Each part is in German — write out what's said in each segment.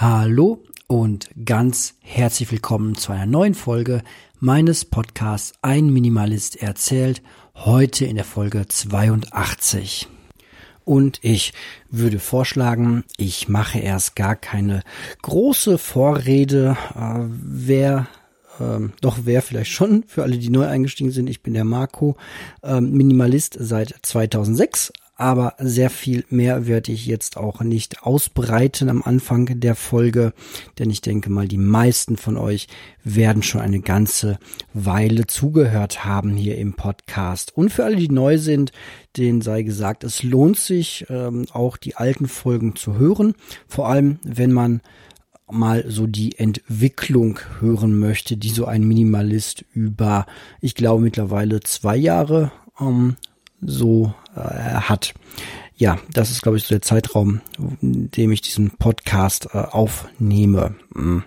Hallo und ganz herzlich willkommen zu einer neuen Folge meines Podcasts Ein Minimalist erzählt, heute in der Folge 82. Und ich würde vorschlagen, ich mache erst gar keine große Vorrede. Äh, wer ähm, doch wer vielleicht schon, für alle, die neu eingestiegen sind, ich bin der Marco, ähm, Minimalist seit 2006, aber sehr viel mehr werde ich jetzt auch nicht ausbreiten am Anfang der Folge, denn ich denke mal, die meisten von euch werden schon eine ganze Weile zugehört haben hier im Podcast. Und für alle, die neu sind, denen sei gesagt, es lohnt sich ähm, auch die alten Folgen zu hören, vor allem wenn man mal so die Entwicklung hören möchte, die so ein Minimalist über, ich glaube mittlerweile zwei Jahre ähm, so äh, hat. Ja, das ist, glaube ich, so der Zeitraum, in dem ich diesen Podcast äh, aufnehme. Mhm.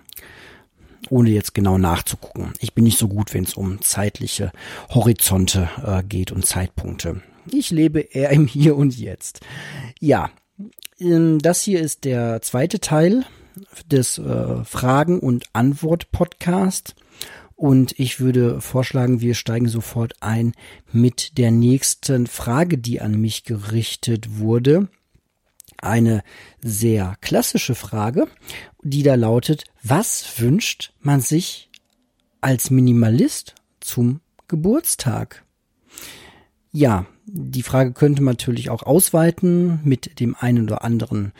Ohne jetzt genau nachzugucken. Ich bin nicht so gut, wenn es um zeitliche Horizonte äh, geht und Zeitpunkte. Ich lebe eher im Hier und Jetzt. Ja, ähm, das hier ist der zweite Teil des äh, Fragen- und Antwort-Podcast. Und ich würde vorschlagen, wir steigen sofort ein mit der nächsten Frage, die an mich gerichtet wurde. Eine sehr klassische Frage, die da lautet, was wünscht man sich als Minimalist zum Geburtstag? Ja, die Frage könnte man natürlich auch ausweiten mit dem einen oder anderen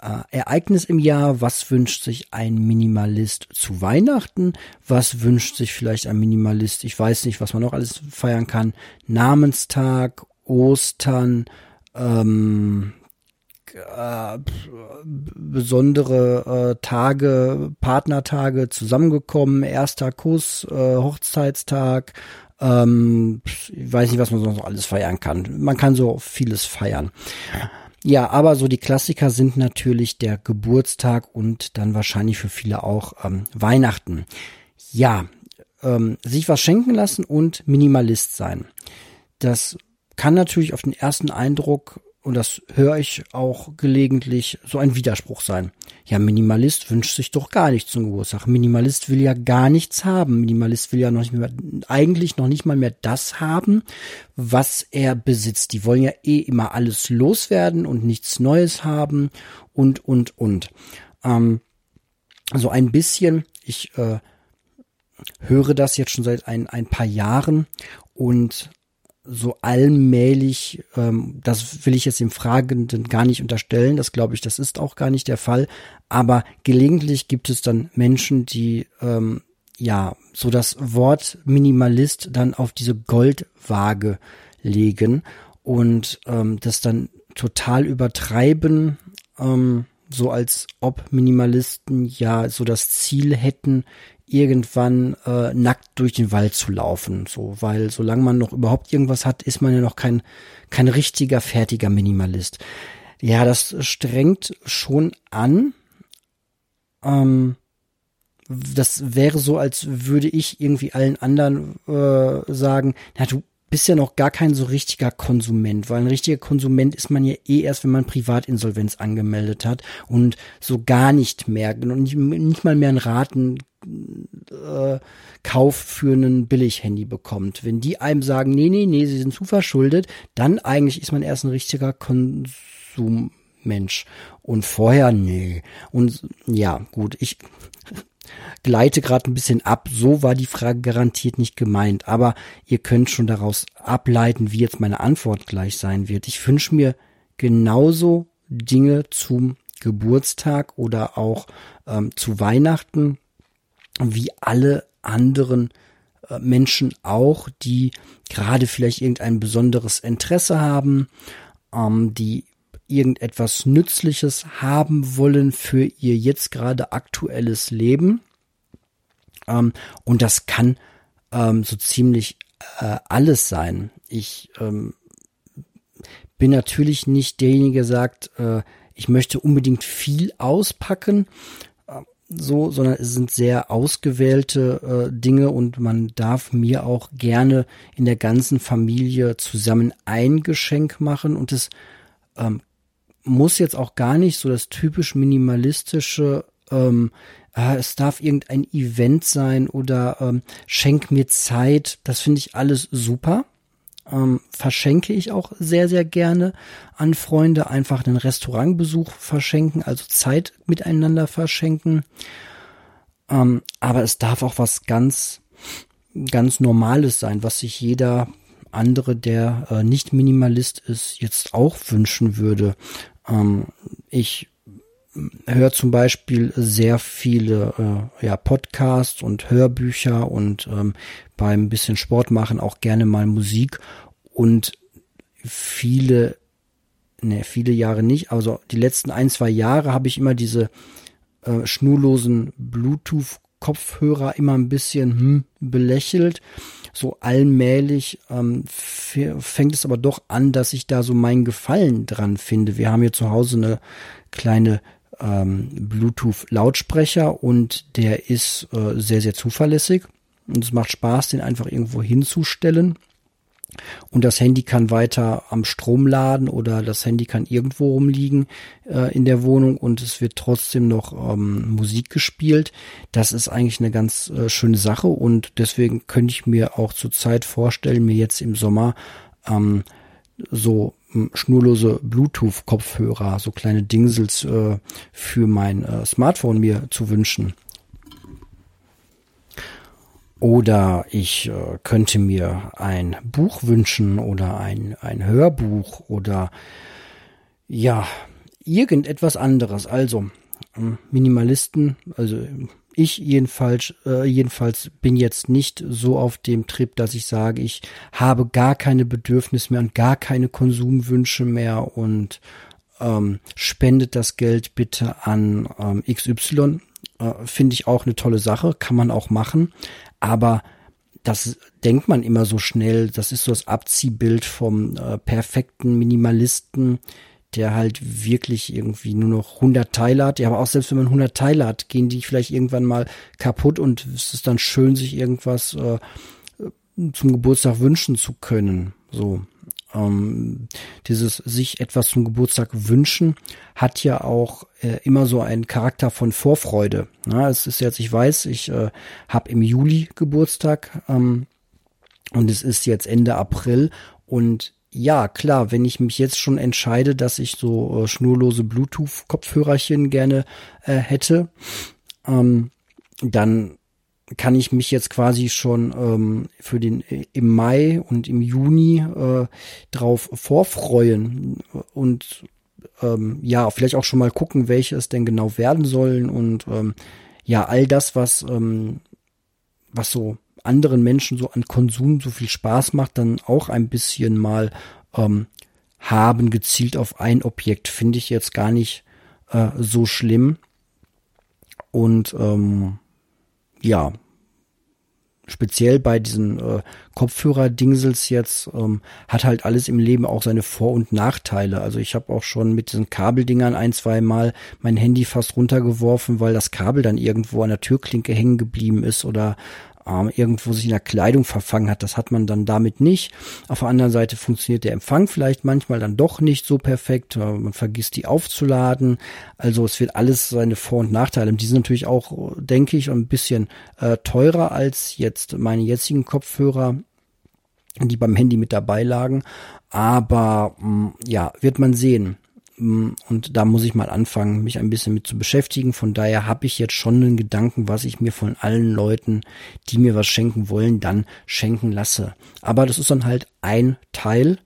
äh, Ereignis im Jahr, was wünscht sich ein Minimalist zu Weihnachten, was wünscht sich vielleicht ein Minimalist, ich weiß nicht, was man noch alles feiern kann, Namenstag, Ostern, ähm, äh, besondere äh, Tage, Partnertage zusammengekommen, erster Kuss, äh, Hochzeitstag, ähm, ich weiß nicht, was man sonst noch alles feiern kann. Man kann so vieles feiern. Ja, aber so die Klassiker sind natürlich der Geburtstag und dann wahrscheinlich für viele auch ähm, Weihnachten. Ja, ähm, sich was schenken lassen und Minimalist sein. Das kann natürlich auf den ersten Eindruck und das höre ich auch gelegentlich, so ein Widerspruch sein. Ja, Minimalist wünscht sich doch gar nichts zum Geburtstag. Minimalist will ja gar nichts haben. Minimalist will ja noch nicht mehr, eigentlich noch nicht mal mehr das haben, was er besitzt. Die wollen ja eh immer alles loswerden und nichts Neues haben und, und, und. Ähm, so ein bisschen, ich äh, höre das jetzt schon seit ein, ein paar Jahren und so allmählich, ähm, das will ich jetzt dem Fragenden gar nicht unterstellen, das glaube ich, das ist auch gar nicht der Fall, aber gelegentlich gibt es dann Menschen, die ähm, ja so das Wort Minimalist dann auf diese Goldwaage legen und ähm, das dann total übertreiben, ähm, so als ob Minimalisten ja so das Ziel hätten, irgendwann äh, nackt durch den Wald zu laufen. So, weil solange man noch überhaupt irgendwas hat, ist man ja noch kein, kein richtiger, fertiger Minimalist. Ja, das strengt schon an. Ähm, das wäre so, als würde ich irgendwie allen anderen äh, sagen, na, du bist ja noch gar kein so richtiger Konsument, weil ein richtiger Konsument ist man ja eh erst, wenn man Privatinsolvenz angemeldet hat und so gar nicht mehr nicht, nicht mal mehr einen Raten äh, Kauf für ein Billig-Handy bekommt. Wenn die einem sagen, nee, nee, nee, sie sind zu verschuldet, dann eigentlich ist man erst ein richtiger Konsummensch. Und vorher, nee. Und ja, gut, ich gleite gerade ein bisschen ab. So war die Frage garantiert nicht gemeint. Aber ihr könnt schon daraus ableiten, wie jetzt meine Antwort gleich sein wird. Ich wünsche mir genauso Dinge zum Geburtstag oder auch ähm, zu Weihnachten wie alle anderen äh, Menschen auch, die gerade vielleicht irgendein besonderes Interesse haben, ähm, die irgendetwas Nützliches haben wollen für ihr jetzt gerade aktuelles Leben. Ähm, und das kann ähm, so ziemlich äh, alles sein. Ich ähm, bin natürlich nicht derjenige, der sagt, äh, ich möchte unbedingt viel auspacken, so, sondern es sind sehr ausgewählte äh, Dinge und man darf mir auch gerne in der ganzen Familie zusammen ein Geschenk machen und es ähm, muss jetzt auch gar nicht so das typisch minimalistische ähm, äh, es darf irgendein Event sein oder ähm, schenk mir Zeit. Das finde ich alles super. Ähm, verschenke ich auch sehr, sehr gerne an Freunde. Einfach einen Restaurantbesuch verschenken, also Zeit miteinander verschenken. Ähm, aber es darf auch was ganz, ganz Normales sein, was sich jeder andere, der äh, nicht Minimalist ist, jetzt auch wünschen würde. Ähm, ich höre zum Beispiel sehr viele äh, ja, Podcasts und Hörbücher und ähm, beim bisschen Sport machen auch gerne mal Musik und viele, ne, viele Jahre nicht, also die letzten ein, zwei Jahre habe ich immer diese äh, schnurlosen Bluetooth-Kopfhörer immer ein bisschen hm, belächelt. So allmählich ähm, fängt es aber doch an, dass ich da so meinen Gefallen dran finde. Wir haben hier zu Hause eine kleine ähm, Bluetooth-Lautsprecher und der ist äh, sehr, sehr zuverlässig. Und es macht Spaß, den einfach irgendwo hinzustellen. Und das Handy kann weiter am Strom laden oder das Handy kann irgendwo rumliegen äh, in der Wohnung und es wird trotzdem noch ähm, Musik gespielt. Das ist eigentlich eine ganz äh, schöne Sache und deswegen könnte ich mir auch zurzeit vorstellen, mir jetzt im Sommer ähm, so hm, schnurlose Bluetooth-Kopfhörer, so kleine Dingsels äh, für mein äh, Smartphone mir zu wünschen. Oder ich äh, könnte mir ein Buch wünschen oder ein, ein Hörbuch oder ja, irgendetwas anderes. Also ähm, Minimalisten, also ich jedenfalls, äh, jedenfalls bin jetzt nicht so auf dem Trip, dass ich sage, ich habe gar keine Bedürfnisse mehr und gar keine Konsumwünsche mehr und ähm, spendet das Geld bitte an ähm, XY. Äh, Finde ich auch eine tolle Sache, kann man auch machen. Aber das denkt man immer so schnell. Das ist so das Abziehbild vom äh, perfekten Minimalisten, der halt wirklich irgendwie nur noch 100 Teile hat. Ja, aber auch selbst wenn man 100 Teile hat, gehen die vielleicht irgendwann mal kaputt und es ist dann schön, sich irgendwas äh, zum Geburtstag wünschen zu können. So. Ähm, dieses sich etwas zum Geburtstag wünschen hat ja auch äh, immer so einen Charakter von Vorfreude. Ja, es ist jetzt, ich weiß, ich äh, habe im Juli Geburtstag ähm, und es ist jetzt Ende April und ja, klar, wenn ich mich jetzt schon entscheide, dass ich so äh, schnurlose Bluetooth-Kopfhörerchen gerne äh, hätte, ähm, dann kann ich mich jetzt quasi schon ähm, für den im Mai und im Juni äh, drauf vorfreuen und ähm, ja, vielleicht auch schon mal gucken, welche es denn genau werden sollen und ähm, ja, all das, was ähm, was so anderen Menschen so an Konsum so viel Spaß macht, dann auch ein bisschen mal ähm, haben, gezielt auf ein Objekt, finde ich jetzt gar nicht äh, so schlimm. Und ähm, ja, speziell bei diesen äh, Kopfhörer-Dingsels jetzt ähm, hat halt alles im Leben auch seine Vor- und Nachteile. Also ich habe auch schon mit diesen Kabeldingern ein, zwei Mal mein Handy fast runtergeworfen, weil das Kabel dann irgendwo an der Türklinke hängen geblieben ist oder ähm, irgendwo sich in der Kleidung verfangen hat. Das hat man dann damit nicht. Auf der anderen Seite funktioniert der Empfang vielleicht manchmal dann doch nicht so perfekt. Man vergisst die aufzuladen. Also es wird alles seine Vor- und Nachteile. Und die sind natürlich auch, denke ich, ein bisschen äh, teurer als jetzt meine jetzigen Kopfhörer die beim Handy mit dabei lagen. Aber mh, mm, ja, wird man sehen. Mm, und da muss ich mal anfangen, mich ein bisschen mit zu beschäftigen. Von daher habe ich jetzt schon einen Gedanken, was ich mir von allen Leuten, die mir was schenken wollen, dann schenken lasse. Aber das ist dann halt ein Teil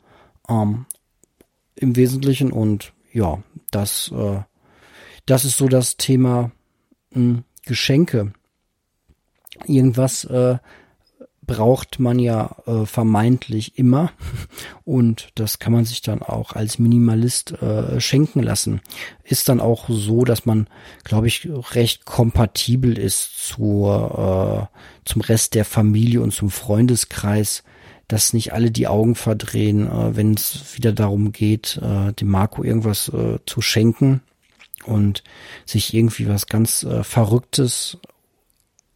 ähm, im Wesentlichen und ja, das, äh, das ist so das Thema mh, hm, Geschenke. Irgendwas, äh, braucht man ja äh, vermeintlich immer und das kann man sich dann auch als Minimalist äh, schenken lassen. Ist dann auch so, dass man, glaube ich, recht kompatibel ist zur, äh, zum Rest der Familie und zum Freundeskreis, dass nicht alle die Augen verdrehen, äh, wenn es wieder darum geht, äh, dem Marco irgendwas äh, zu schenken und sich irgendwie was ganz äh, Verrücktes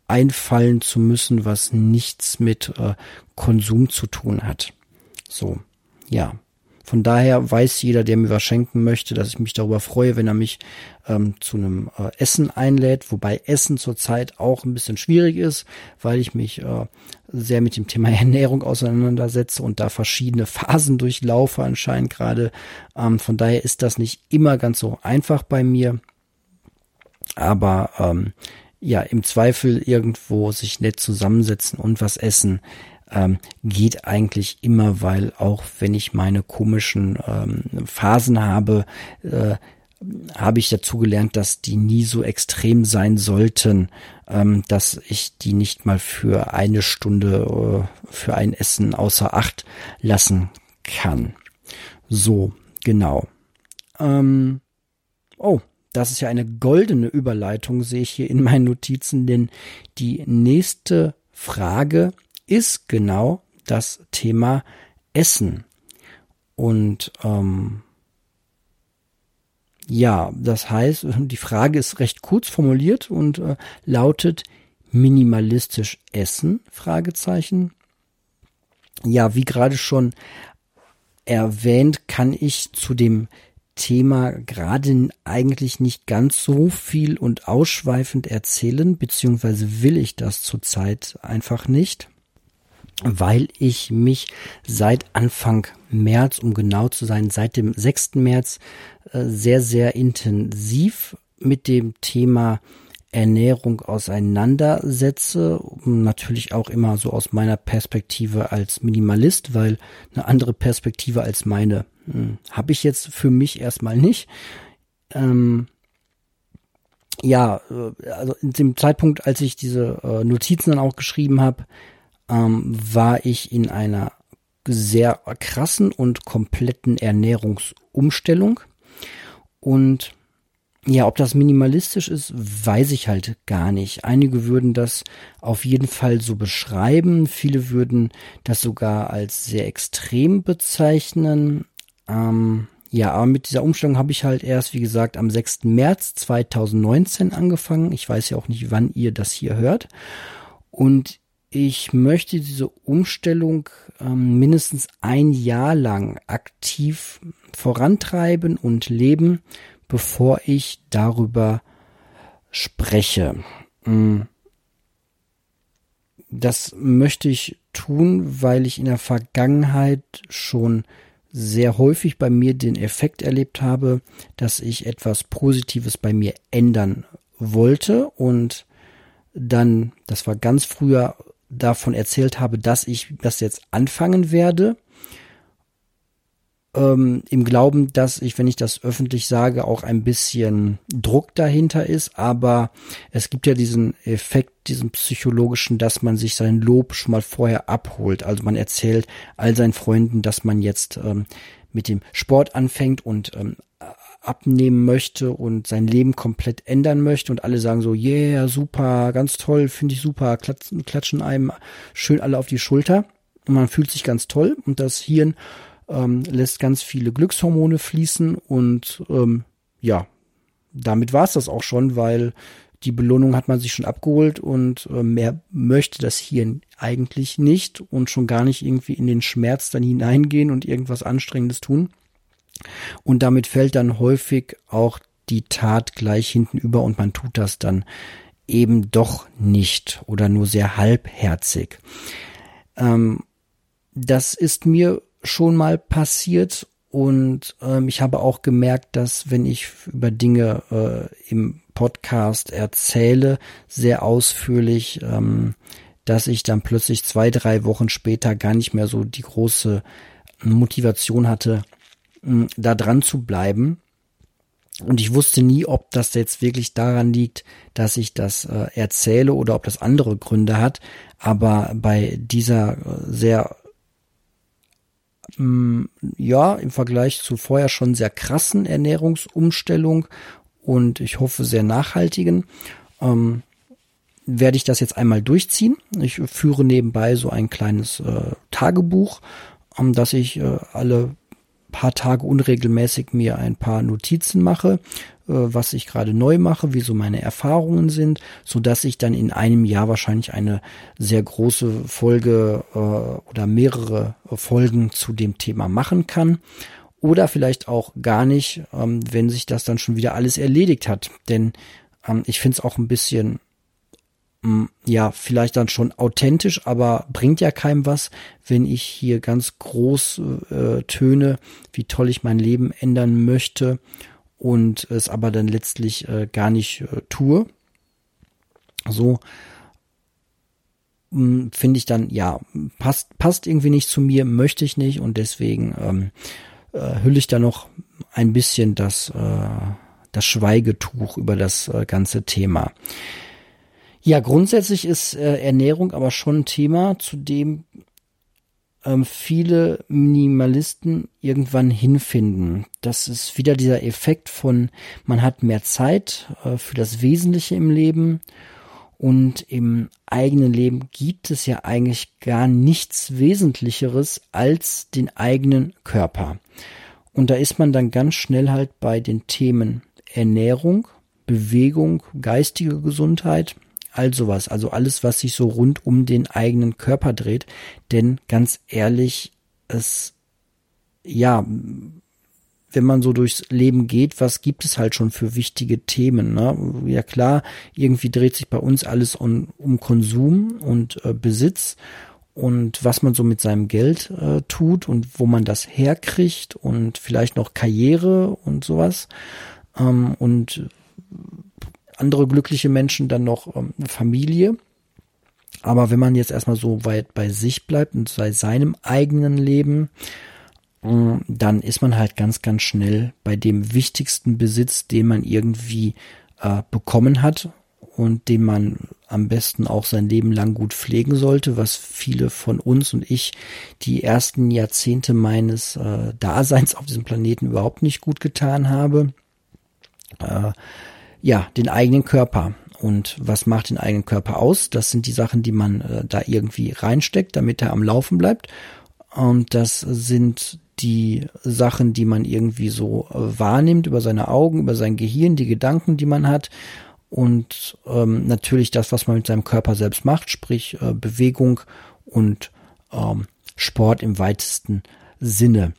einfallen zu müssen, was nichts mit äh, Konsum zu tun hat. So, ja. von daher weiß jeder, der mir was schenken möchte, dass ich mich darüber freue, wenn er mich ähm, zu einem äh, Essen einlädt, wobei Essen zurzeit auch ein bisschen schwierig ist, weil ich mich äh, sehr mit dem Thema Ernährung auseinandersetze und da verschiedene Phasen durchlaufe anscheinend gerade. Ähm, von daher ist das nicht immer ganz so einfach bei mir. Aber ähm, ja, im Zweifel irgendwo sich nett zusammensetzen und was essen, ähm, geht eigentlich immer, weil auch wenn ich meine komischen ähm, Phasen habe, äh, habe ich dazu gelernt, dass die nie so extrem sein sollten, ähm, dass ich die nicht mal für eine Stunde äh, für ein Essen außer Acht lassen kann. So, genau. Ähm, oh, das ist ja eine goldene Überleitung, sehe ich hier in meinen Notizen, denn die nächste Frage ist genau das Thema Essen. Und ähm, ja, das heißt, die Frage ist recht kurz formuliert und äh, lautet minimalistisch essen? Fragezeichen. Ja, wie gerade schon erwähnt, kann ich zu dem Thema gerade eigentlich nicht ganz so viel und ausschweifend erzählen, beziehungsweise will ich das zurzeit einfach nicht, weil ich mich seit Anfang März, um genau zu sein, seit dem 6. März äh, sehr, sehr intensiv mit dem Thema Ernährung auseinandersetze. Natürlich auch immer so aus meiner Perspektive als Minimalist, weil eine andere Perspektive als meine hm, habe ich jetzt für mich erstmal nicht. Ähm, ja, äh, also in dem Zeitpunkt, als ich diese äh, Notizen dann auch geschrieben habe, ähm, war ich in einer sehr krassen und kompletten Ernährungsumstellung. Und ja, ob das minimalistisch ist, weiß ich halt gar nicht. Einige würden das auf jeden Fall so beschreiben. Viele würden das sogar als sehr extrem bezeichnen. Ähm, ja, aber mit dieser Umstellung habe ich halt erst, wie gesagt, am 6. März 2019 angefangen. Ich weiß ja auch nicht, wann ihr das hier hört. Und ich möchte diese Umstellung ähm, mindestens ein Jahr lang aktiv vorantreiben und leben, bevor ich darüber spreche. Mm. Das möchte ich tun, weil ich in der Vergangenheit schon sehr häufig bei mir den Effekt erlebt habe, dass ich etwas Positives bei mir ändern wollte und dann, das war ganz früher, davon erzählt habe, dass ich das jetzt anfangen werde ähm, im Glauben, dass ich, wenn ich das öffentlich sage, auch ein bisschen Druck dahinter ist. Aber es gibt ja diesen Effekt, diesen psychologischen, dass man sich sein Lob schon mal vorher abholt. Also man erzählt all seinen Freunden, dass man jetzt ähm, mit dem Sport anfängt und ähm, abnehmen möchte und sein Leben komplett ändern möchte und alle sagen so, yeah, super, ganz toll, finde ich super, klatschen, klatschen einem schön alle auf die Schulter und man fühlt sich ganz toll und das Hirn ähm, lässt ganz viele Glückshormone fließen und ähm, ja, damit war es das auch schon, weil die Belohnung hat man sich schon abgeholt und äh, mehr möchte das Hirn eigentlich nicht und schon gar nicht irgendwie in den Schmerz dann hineingehen und irgendwas Anstrengendes tun. Und damit fällt dann häufig auch die Tat gleich hinten über und man tut das dann eben doch nicht oder nur sehr halbherzig. Ähm, das ist mir schon mal passiert und ähm, ich habe auch gemerkt, dass wenn ich über Dinge äh, im Podcast erzähle, sehr ausführlich, ähm, dass ich dann plötzlich zwei, drei Wochen später gar nicht mehr so die große Motivation hatte, mh, da dran zu bleiben. Und ich wusste nie, ob das jetzt wirklich daran liegt, dass ich das äh, erzähle oder ob das andere Gründe hat. Aber bei dieser äh, sehr Mm, ja, im Vergleich zu vorher schon sehr krassen Ernährungsumstellung und ich hoffe sehr nachhaltigen, ähm, werde ich das jetzt einmal durchziehen. Ich führe nebenbei so ein kleines äh, Tagebuch, ähm, das ich äh, alle paar Tage unregelmäßig mir ein paar Notizen mache, äh, was ich gerade neu mache, wie so meine Erfahrungen sind, so dass ich dann in einem Jahr wahrscheinlich eine sehr große Folge äh, oder mehrere Folgen zu dem Thema machen kann. Oder vielleicht auch gar nicht, ähm, wenn sich das dann schon wieder alles erledigt hat. Denn ähm, ich finde es auch ein bisschen ja, vielleicht dann schon authentisch, aber bringt ja keinem was, wenn ich hier ganz groß äh, töne, wie toll ich mein Leben ändern möchte und es aber dann letztlich äh, gar nicht äh, tue. So finde ich dann, ja, passt, passt irgendwie nicht zu mir, möchte ich nicht und deswegen ähm, äh, hülle ich da noch ein bisschen das, äh, das Schweigetuch über das äh, ganze Thema. Ja, grundsätzlich ist äh, Ernährung aber schon ein Thema, zu dem ähm, viele Minimalisten irgendwann hinfinden. Das ist wieder dieser Effekt von, man hat mehr Zeit äh, für das Wesentliche im Leben und im eigenen Leben gibt es ja eigentlich gar nichts Wesentlicheres als den eigenen Körper. Und da ist man dann ganz schnell halt bei den Themen Ernährung, Bewegung, geistige Gesundheit all sowas. Also alles, was sich so rund um den eigenen Körper dreht. Denn ganz ehrlich, es, ja, wenn man so durchs Leben geht, was gibt es halt schon für wichtige Themen? Ne? Ja klar, irgendwie dreht sich bei uns alles um, um Konsum und äh, Besitz und was man so mit seinem Geld äh, tut und wo man das herkriegt und vielleicht noch Karriere und sowas. Ähm, und andere glückliche Menschen dann noch ähm, Familie. Aber wenn man jetzt erstmal so weit bei sich bleibt und bei seinem eigenen Leben, äh, dann ist man halt ganz, ganz schnell bei dem wichtigsten Besitz, den man irgendwie äh, bekommen hat und den man am besten auch sein Leben lang gut pflegen sollte, was viele von uns und ich die ersten Jahrzehnte meines äh, Daseins auf diesem Planeten überhaupt nicht gut getan habe. Äh, ja, den eigenen Körper. Und was macht den eigenen Körper aus? Das sind die Sachen, die man äh, da irgendwie reinsteckt, damit er am Laufen bleibt. Und das sind die Sachen, die man irgendwie so äh, wahrnimmt über seine Augen, über sein Gehirn, die Gedanken, die man hat. Und ähm, natürlich das, was man mit seinem Körper selbst macht, sprich äh, Bewegung und ähm, Sport im weitesten Sinne.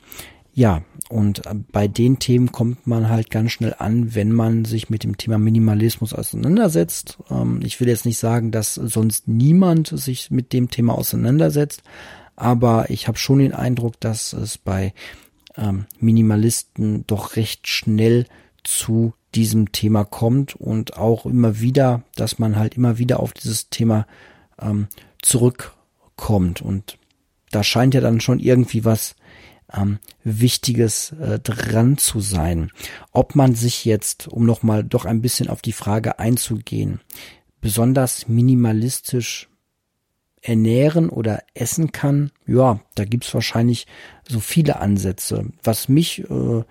Ja, und äh, bei den Themen kommt man halt ganz schnell an, wenn man sich mit dem Thema Minimalismus auseinandersetzt. Ähm, ich will jetzt nicht sagen, dass sonst niemand sich mit dem Thema auseinandersetzt, aber ich habe schon den Eindruck, dass es bei ähm, Minimalisten doch recht schnell zu diesem Thema kommt und auch immer wieder, dass man halt immer wieder auf dieses Thema ähm, zurückkommt. Und da scheint ja dann schon irgendwie was ähm, Wichtiges äh, dran zu sein. Ob man sich jetzt, um nochmal doch ein bisschen auf die Frage einzugehen, besonders minimalistisch ernähren oder essen kann, ja, da gibt's wahrscheinlich so viele Ansätze. Was mich äh,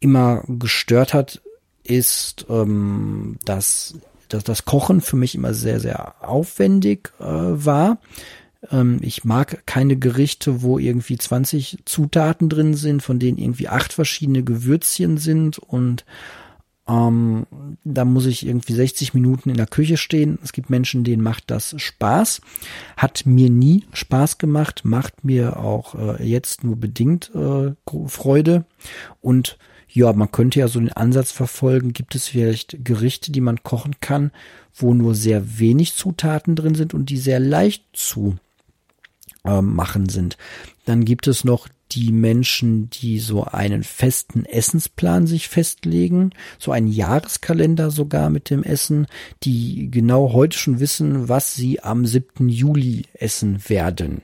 immer gestört hat, ist, ähm, dass, dass das Kochen für mich immer sehr, sehr aufwendig äh, war. Ähm, ich mag keine Gerichte, wo irgendwie 20 Zutaten drin sind, von denen irgendwie acht verschiedene Gewürzchen sind und ähm, da muss ich irgendwie 60 Minuten in der Küche stehen. Es gibt Menschen, denen macht das Spaß. Hat mir nie Spaß gemacht, macht mir auch äh, jetzt nur bedingt äh, Freude. Und ja, man könnte ja so den Ansatz verfolgen, gibt es vielleicht Gerichte, die man kochen kann, wo nur sehr wenig Zutaten drin sind und die sehr leicht zu äh, machen sind. Dann gibt es noch die Menschen, die so einen festen Essensplan sich festlegen, so einen Jahreskalender sogar mit dem Essen, die genau heute schon wissen, was sie am 7. Juli essen werden.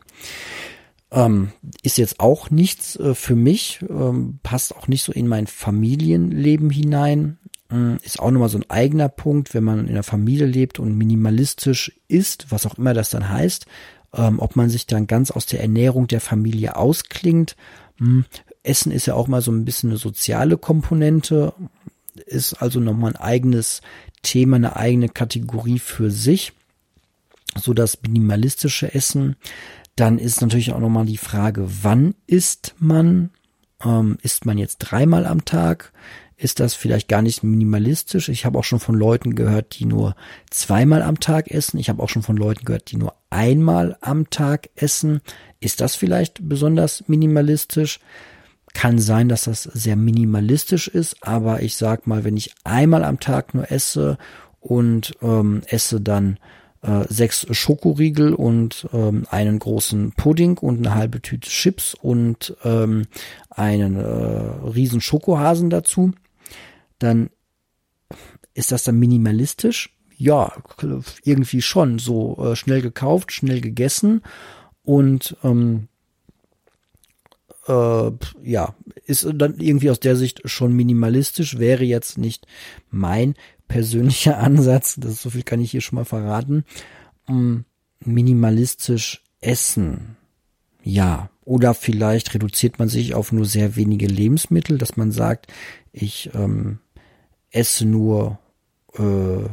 Ähm, ist jetzt auch nichts äh, für mich, ähm, passt auch nicht so in mein Familienleben hinein. Ähm, ist auch nochmal so ein eigener Punkt, wenn man in einer Familie lebt und minimalistisch ist, was auch immer das dann heißt, ähm, ob man sich dann ganz aus der Ernährung der Familie ausklingt. Hm, Essen ist ja auch mal so ein bisschen eine soziale Komponente, ist also nochmal ein eigenes Thema, eine eigene Kategorie für sich. So das minimalistische Essen. Dann ist natürlich auch nochmal die Frage, wann isst man? Ähm, isst man jetzt dreimal am Tag, ist das vielleicht gar nicht minimalistisch. Ich habe auch schon von Leuten gehört, die nur zweimal am Tag essen. Ich habe auch schon von Leuten gehört, die nur einmal am Tag essen. Ist das vielleicht besonders minimalistisch? Kann sein, dass das sehr minimalistisch ist, aber ich sag mal, wenn ich einmal am Tag nur esse und ähm, esse dann äh, sechs Schokoriegel und ähm, einen großen Pudding und eine halbe Tüte Chips und ähm, einen äh, riesen Schokohasen dazu, dann ist das dann minimalistisch? Ja, irgendwie schon. So äh, schnell gekauft, schnell gegessen und ähm, äh, ja, ist dann irgendwie aus der Sicht schon minimalistisch, wäre jetzt nicht mein persönlicher Ansatz, das so viel kann ich hier schon mal verraten. Ähm, minimalistisch essen. Ja, oder vielleicht reduziert man sich auf nur sehr wenige Lebensmittel, dass man sagt, ich ähm, esse nur äh,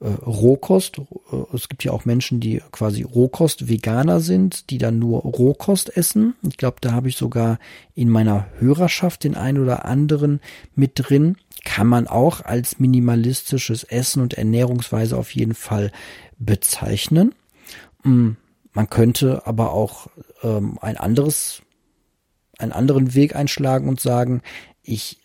äh, Rohkost. Äh, es gibt ja auch Menschen, die quasi Rohkost-Veganer sind, die dann nur Rohkost essen. Ich glaube, da habe ich sogar in meiner Hörerschaft den einen oder anderen mit drin. Kann man auch als minimalistisches Essen und Ernährungsweise auf jeden Fall bezeichnen. Mm, man könnte aber auch ähm, ein anderes, einen anderen Weg einschlagen und sagen, ich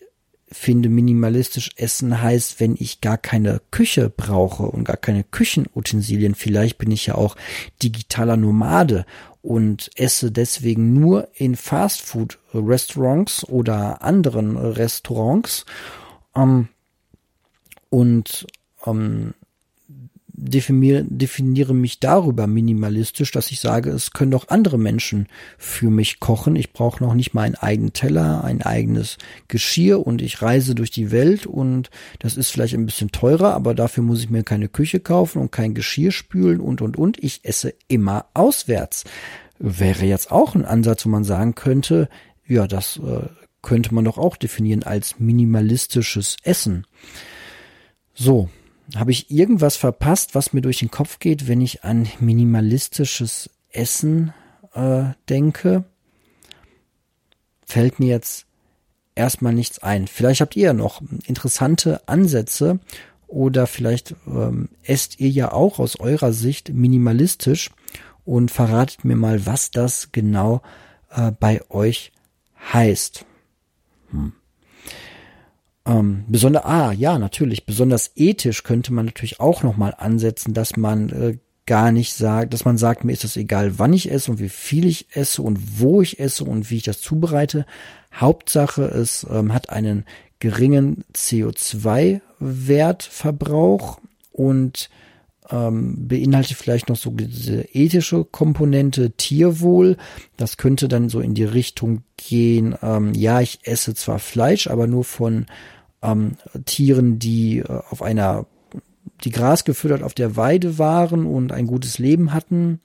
finde, minimalistisch essen heißt, wenn ich gar keine Küche brauche und gar keine Küchenutensilien. Vielleicht bin ich ja auch digitaler Nomade und esse deswegen nur in Fastfood-Restaurants oder anderen Restaurants. Ähm, und ähm, definiere, definiere mich darüber minimalistisch, dass ich sage, es können doch andere Menschen für mich kochen. Ich brauche noch nicht mal einen eigenen Teller, ein eigenes Geschirr und ich reise durch die Welt und das ist vielleicht ein bisschen teurer, aber dafür muss ich mir keine Küche kaufen und kein Geschirr spülen und und und. Ich esse immer auswärts. Wäre jetzt auch ein Ansatz, wo man sagen könnte, ja, das äh, könnte man doch auch definieren als minimalistisches Essen. So, habe ich irgendwas verpasst, was mir durch den Kopf geht, wenn ich an minimalistisches Essen äh, denke? Fällt mir jetzt erstmal nichts ein. Vielleicht habt ihr ja noch interessante Ansätze oder vielleicht ähm, esst ihr ja auch aus eurer Sicht minimalistisch und verratet mir mal, was das genau äh, bei euch heißt. Hm. Ähm, besonders, ah, ja, natürlich, besonders ethisch könnte man natürlich auch nochmal ansetzen, dass man äh, gar nicht sagt, dass man sagt, mir ist es egal, wann ich esse und wie viel ich esse und wo ich esse und wie ich das zubereite. Hauptsache, es ähm, hat einen geringen CO2-Wertverbrauch und ähm, beinhaltet vielleicht noch so diese ethische Komponente Tierwohl. Das könnte dann so in die Richtung gehen, ähm, ja, ich esse zwar Fleisch, aber nur von ähm, Tieren, die äh, auf einer, die Gras gefüttert auf der Weide waren und ein gutes Leben hatten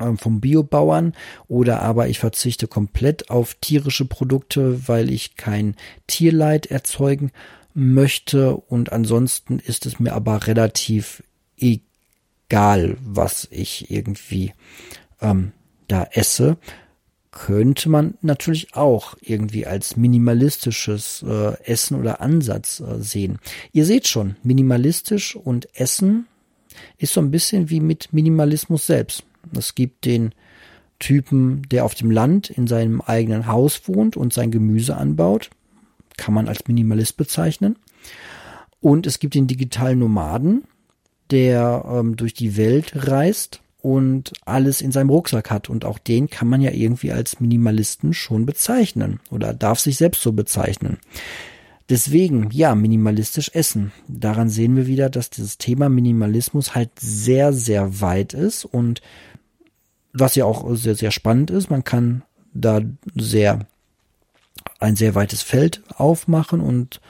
ähm, vom Biobauern oder aber ich verzichte komplett auf tierische Produkte, weil ich kein Tierleid erzeugen möchte und ansonsten ist es mir aber relativ egal, was ich irgendwie ähm, da esse, könnte man natürlich auch irgendwie als minimalistisches äh, Essen oder Ansatz äh, sehen. Ihr seht schon, minimalistisch und Essen ist so ein bisschen wie mit Minimalismus selbst. Es gibt den Typen, der auf dem Land in seinem eigenen Haus wohnt und sein Gemüse anbaut. Kann man als Minimalist bezeichnen. Und es gibt den digitalen Nomaden, der ähm, durch die Welt reist und alles in seinem Rucksack hat. Und auch den kann man ja irgendwie als Minimalisten schon bezeichnen oder darf sich selbst so bezeichnen. Deswegen, ja, minimalistisch essen. Daran sehen wir wieder, dass dieses Thema Minimalismus halt sehr, sehr weit ist und was ja auch sehr, sehr spannend ist. Man kann da sehr, ein sehr weites Feld aufmachen und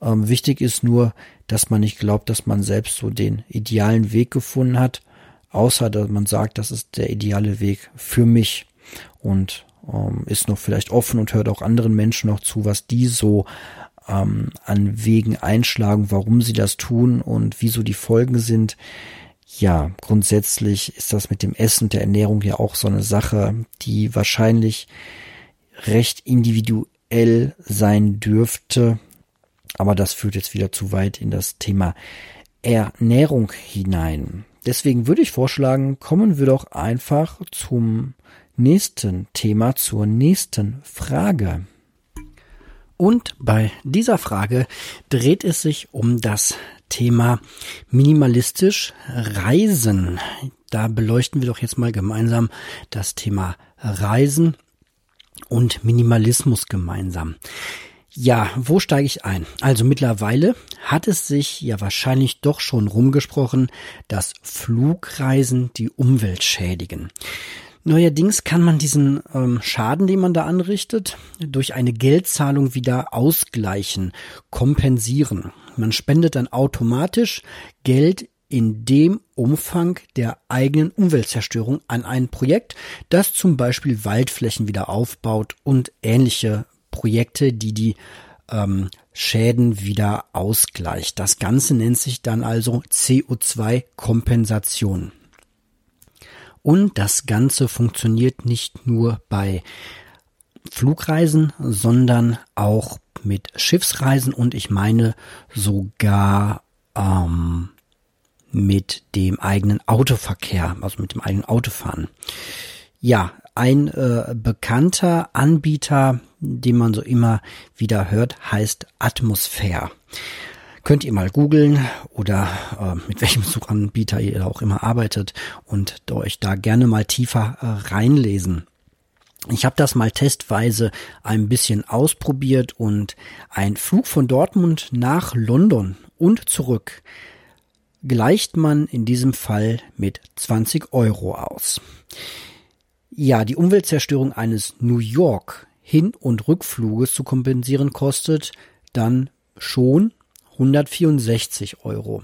ähm, wichtig ist nur, dass man nicht glaubt, dass man selbst so den idealen Weg gefunden hat, außer dass man sagt, das ist der ideale Weg für mich und ähm, ist noch vielleicht offen und hört auch anderen Menschen noch zu, was die so ähm, an Wegen einschlagen, warum sie das tun und wieso die Folgen sind. Ja, grundsätzlich ist das mit dem Essen, der Ernährung ja auch so eine Sache, die wahrscheinlich recht individuell sein dürfte. Aber das führt jetzt wieder zu weit in das Thema Ernährung hinein. Deswegen würde ich vorschlagen, kommen wir doch einfach zum nächsten Thema, zur nächsten Frage. Und bei dieser Frage dreht es sich um das Thema minimalistisch Reisen. Da beleuchten wir doch jetzt mal gemeinsam das Thema Reisen und Minimalismus gemeinsam. Ja, wo steige ich ein? Also mittlerweile hat es sich ja wahrscheinlich doch schon rumgesprochen, dass Flugreisen die Umwelt schädigen. Neuerdings kann man diesen ähm, Schaden, den man da anrichtet, durch eine Geldzahlung wieder ausgleichen, kompensieren. Man spendet dann automatisch Geld in dem Umfang der eigenen Umweltzerstörung an ein Projekt, das zum Beispiel Waldflächen wieder aufbaut und ähnliche Projekte, die die ähm, Schäden wieder ausgleicht. Das Ganze nennt sich dann also CO2-Kompensation. Und das Ganze funktioniert nicht nur bei Flugreisen, sondern auch mit Schiffsreisen und ich meine sogar ähm, mit dem eigenen Autoverkehr, also mit dem eigenen Autofahren. Ja, ein äh, bekannter Anbieter, den man so immer wieder hört, heißt Atmosphäre. Könnt ihr mal googeln oder äh, mit welchem Suchanbieter ihr auch immer arbeitet und euch da gerne mal tiefer äh, reinlesen. Ich habe das mal testweise ein bisschen ausprobiert und ein Flug von Dortmund nach London und zurück gleicht man in diesem Fall mit 20 Euro aus. Ja, die Umweltzerstörung eines New York Hin- und Rückfluges zu kompensieren kostet dann schon 164 Euro.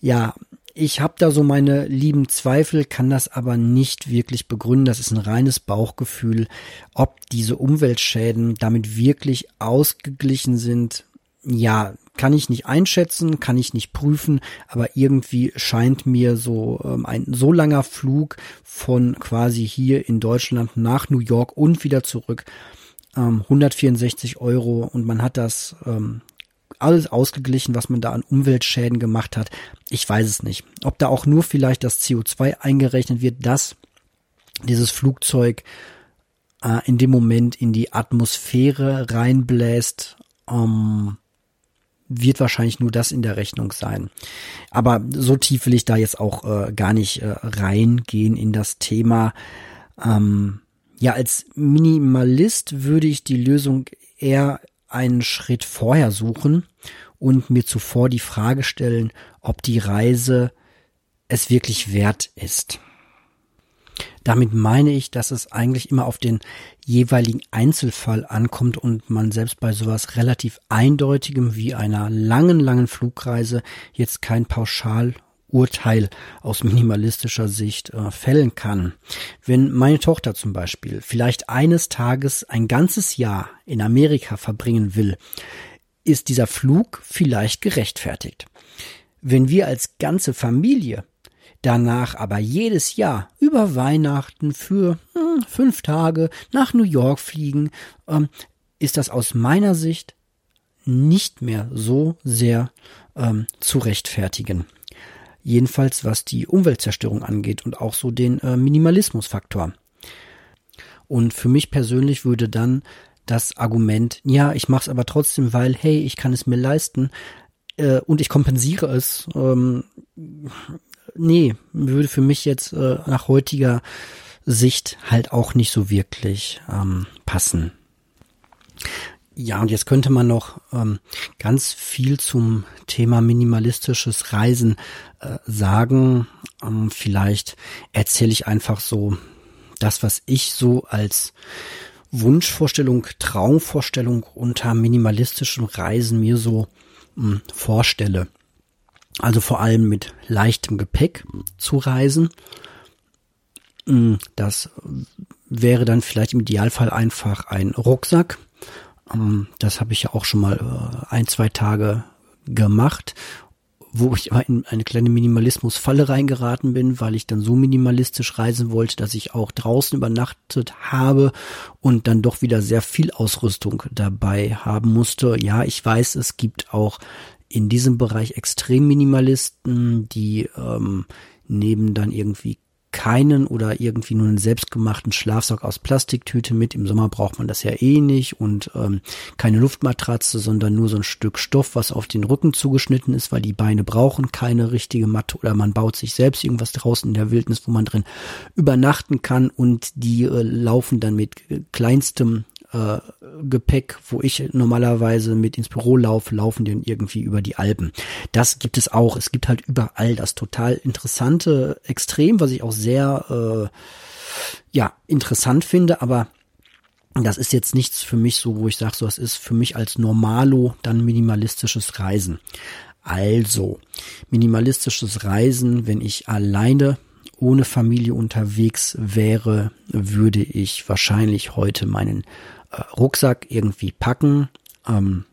Ja, ich habe da so meine lieben Zweifel, kann das aber nicht wirklich begründen. Das ist ein reines Bauchgefühl, ob diese Umweltschäden damit wirklich ausgeglichen sind. Ja, kann ich nicht einschätzen, kann ich nicht prüfen, aber irgendwie scheint mir so ähm, ein so langer Flug von quasi hier in Deutschland nach New York und wieder zurück ähm, 164 Euro und man hat das ähm, alles ausgeglichen, was man da an Umweltschäden gemacht hat. Ich weiß es nicht. Ob da auch nur vielleicht das CO2 eingerechnet wird, dass dieses Flugzeug äh, in dem Moment in die Atmosphäre reinbläst, ähm, wird wahrscheinlich nur das in der Rechnung sein. Aber so tief will ich da jetzt auch äh, gar nicht äh, reingehen in das Thema. Ähm, ja, als Minimalist würde ich die Lösung eher einen Schritt vorher suchen und mir zuvor die Frage stellen, ob die Reise es wirklich wert ist. Damit meine ich, dass es eigentlich immer auf den jeweiligen Einzelfall ankommt und man selbst bei sowas relativ eindeutigem wie einer langen, langen Flugreise jetzt kein pauschal Urteil aus minimalistischer Sicht äh, fällen kann. Wenn meine Tochter zum Beispiel vielleicht eines Tages ein ganzes Jahr in Amerika verbringen will, ist dieser Flug vielleicht gerechtfertigt. Wenn wir als ganze Familie danach aber jedes Jahr über Weihnachten für hm, fünf Tage nach New York fliegen, ähm, ist das aus meiner Sicht nicht mehr so sehr ähm, zu rechtfertigen. Jedenfalls was die Umweltzerstörung angeht und auch so den äh, Minimalismusfaktor. Und für mich persönlich würde dann das Argument, ja, ich mache es aber trotzdem, weil, hey, ich kann es mir leisten äh, und ich kompensiere es, ähm, nee, würde für mich jetzt äh, nach heutiger Sicht halt auch nicht so wirklich ähm, passen. Ja, und jetzt könnte man noch ähm, ganz viel zum Thema minimalistisches Reisen äh, sagen. Ähm, vielleicht erzähle ich einfach so das, was ich so als Wunschvorstellung, Traumvorstellung unter minimalistischem Reisen mir so mh, hm, vorstelle. Also vor allem mit leichtem Gepäck zu reisen. Hm, das wäre dann vielleicht im Idealfall einfach ein Rucksack ähm, das habe ich ja auch schon mal äh, ein, zwei Tage gemacht wo ich in eine kleine Minimalismus-Falle reingeraten bin, weil ich dann so minimalistisch reisen wollte, dass ich auch draußen übernachtet habe und dann doch wieder sehr viel Ausrüstung dabei haben musste. Ja, ich weiß, es gibt auch in diesem Bereich extrem Minimalisten, die ähm, nehmen dann irgendwie keinen oder irgendwie nur einen selbstgemachten Schlafsack aus Plastiktüte mit. Im Sommer braucht man das ja eh nicht und ähm, keine Luftmatratze, sondern nur so ein Stück Stoff, was auf den Rücken zugeschnitten ist, weil die Beine brauchen keine richtige Matte oder man baut sich selbst irgendwas draußen in der Wildnis, wo man drin übernachten kann und die äh, laufen dann mit kleinstem äh, Gepäck, wo ich normalerweise mit ins Büro laufe, laufen die irgendwie über die Alpen. Das gibt es auch. Es gibt halt überall das total interessante Extrem, was ich auch sehr äh, ja interessant finde, aber das ist jetzt nichts für mich so, wo ich sage, so das ist für mich als Normalo dann minimalistisches Reisen. Also, minimalistisches Reisen, wenn ich alleine ohne Familie unterwegs wäre, würde ich wahrscheinlich heute meinen Rucksack irgendwie packen, ähm,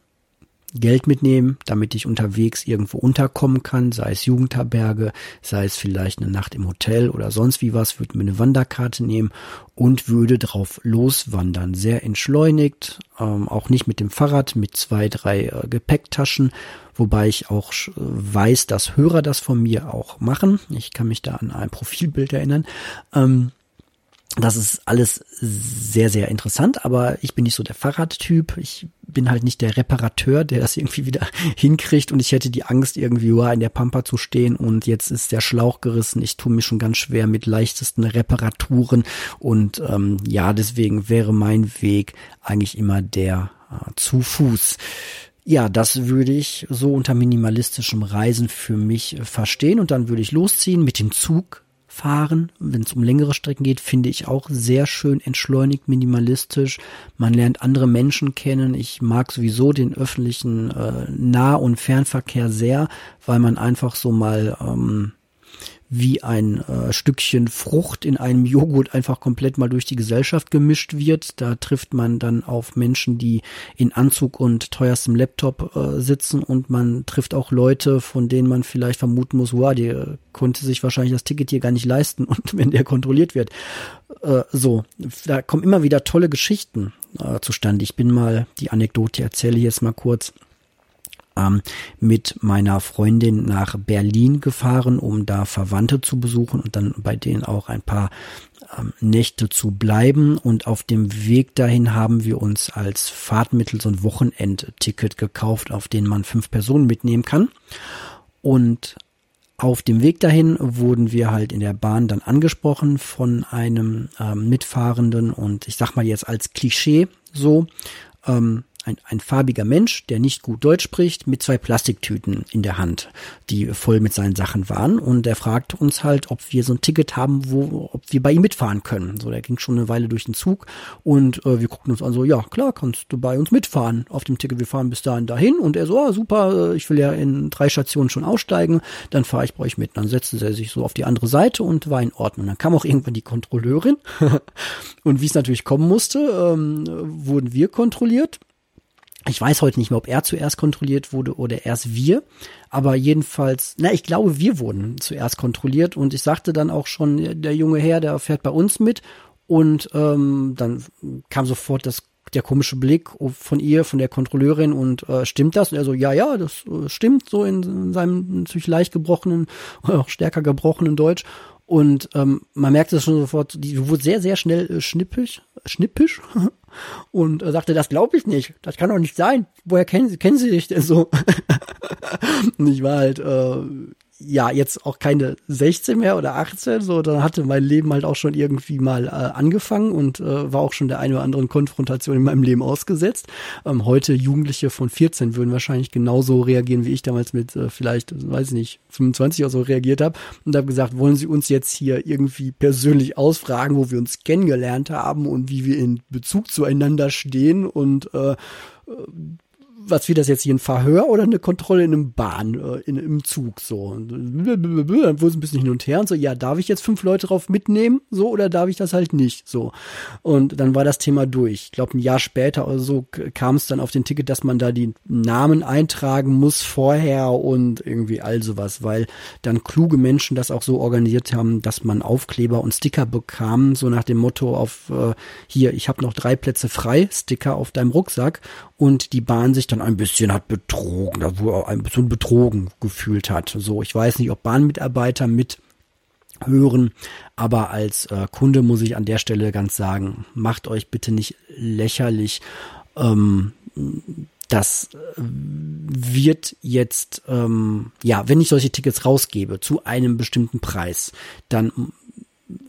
Geld mitnehmen, damit ich unterwegs irgendwo unterkommen kann, sei es Jugendherberge, sei es vielleicht eine Nacht im Hotel oder sonst wie was, würde mir eine Wanderkarte nehmen und würde drauf loswandern. Sehr entschleunigt, ähm, auch nicht mit dem Fahrrad, mit zwei, drei äh, Gepäcktaschen, wobei ich auch weiß, dass Hörer das von mir auch machen. Ich kann mich da an ein Profilbild erinnern. Ähm, das ist alles sehr, sehr interessant, aber ich bin nicht so der Fahrradtyp. Ich bin halt nicht der Reparateur, der das irgendwie wieder hinkriegt und ich hätte die Angst, irgendwie wow, in der Pampa zu stehen und jetzt ist der Schlauch gerissen. Ich tue mich schon ganz schwer mit leichtesten Reparaturen und ähm, ja, deswegen wäre mein Weg eigentlich immer der äh, zu Fuß. Ja, das würde ich so unter minimalistischem Reisen für mich verstehen und dann würde ich losziehen mit dem Zug fahren, wenn es um längere Strecken geht, finde ich auch sehr schön entschleunigt, minimalistisch. Man lernt andere Menschen kennen. Ich mag sowieso den öffentlichen äh, Nah- und Fernverkehr sehr, weil man einfach so mal ähm, wie ein äh, Stückchen Frucht in einem Joghurt einfach komplett mal durch die Gesellschaft gemischt wird. Da trifft man dann auf Menschen, die in Anzug und teuerstem Laptop äh, sitzen und man trifft auch Leute, von denen man vielleicht vermuten muss, wow, die äh, konnte sich wahrscheinlich das Ticket hier gar nicht leisten und wenn der kontrolliert wird. Äh, so, da kommen immer wieder tolle Geschichten äh, zustande. Ich bin mal, die Anekdote erzähle ich jetzt mal kurz ähm, mit meiner Freundin nach Berlin gefahren, um da Verwandte zu besuchen und dann bei denen auch ein paar ähm, Nächte zu bleiben. Und auf dem Weg dahin haben wir uns als Fahrtmittel so ein Wochenendticket gekauft, auf den man fünf Personen mitnehmen kann. Und auf dem Weg dahin wurden wir halt in der Bahn dann angesprochen von einem ähm, Mitfahrenden und ich sag mal jetzt als Klischee so, ähm, ein, ein farbiger Mensch, der nicht gut Deutsch spricht, mit zwei Plastiktüten in der Hand, die voll mit seinen Sachen waren. Und er fragt uns halt, ob wir so ein Ticket haben, wo, ob wir bei ihm mitfahren können. So, der ging schon eine Weile durch den Zug und äh, wir guckten uns an so, ja klar, kannst du bei uns mitfahren auf dem Ticket. Wir fahren bis dahin dahin. Und er so, ah, super, äh, ich will ja in drei Stationen schon aussteigen, dann fahre ich bei euch mit. Dann setzte er sich so auf die andere Seite und war in Ordnung. Dann kam auch irgendwann die Kontrolleurin und wie es natürlich kommen musste, ähm, wurden wir kontrolliert ich weiß heute nicht mehr, ob er zuerst kontrolliert wurde oder erst wir. Aber jedenfalls, na, ich glaube, wir wurden zuerst kontrolliert. Und ich sagte dann auch schon, der junge Herr, der fährt bei uns mit. Und ähm, dann kam sofort das der komische Blick von ihr, von der Kontrolleurin und äh, stimmt das? Und er so, ja, ja, das äh, stimmt so in, in seinem natürlich leicht gebrochenen, auch stärker gebrochenen Deutsch. Und ähm, man merkte das schon sofort, die wurde sehr, sehr schnell äh, schnippisch, schnippisch und äh, sagte, das glaube ich nicht, das kann doch nicht sein. Woher kennen Sie, kennen Sie dich denn so? und ich war halt, äh, ja, jetzt auch keine 16 mehr oder 18, so, dann hatte mein Leben halt auch schon irgendwie mal äh, angefangen und äh, war auch schon der eine oder anderen Konfrontation in meinem Leben ausgesetzt. Ähm, heute Jugendliche von 14 würden wahrscheinlich genauso reagieren, wie ich damals mit äh, vielleicht, weiß ich nicht, 25 oder so reagiert habe und habe gesagt, wollen Sie uns jetzt hier irgendwie persönlich ausfragen, wo wir uns kennengelernt haben und wie wir in Bezug zueinander stehen und äh, was wird das jetzt hier ein Verhör oder eine Kontrolle in einem Bahn, äh, in, im Zug so. dann wurde es ein bisschen hin und her und so, ja, darf ich jetzt fünf Leute drauf mitnehmen, so oder darf ich das halt nicht, so. Und dann war das Thema durch. Ich glaube, ein Jahr später oder so kam es dann auf den Ticket, dass man da die Namen eintragen muss vorher und irgendwie all sowas, weil dann kluge Menschen das auch so organisiert haben, dass man Aufkleber und Sticker bekam, so nach dem Motto auf äh, hier, ich habe noch drei Plätze frei, Sticker auf deinem Rucksack und die Bahn sich dann ein bisschen hat betrogen, da wo er ein bisschen betrogen gefühlt hat. So, ich weiß nicht, ob Bahnmitarbeiter mit hören, aber als äh, Kunde muss ich an der Stelle ganz sagen, macht euch bitte nicht lächerlich. Ähm, das wird jetzt, ähm, ja, wenn ich solche Tickets rausgebe zu einem bestimmten Preis, dann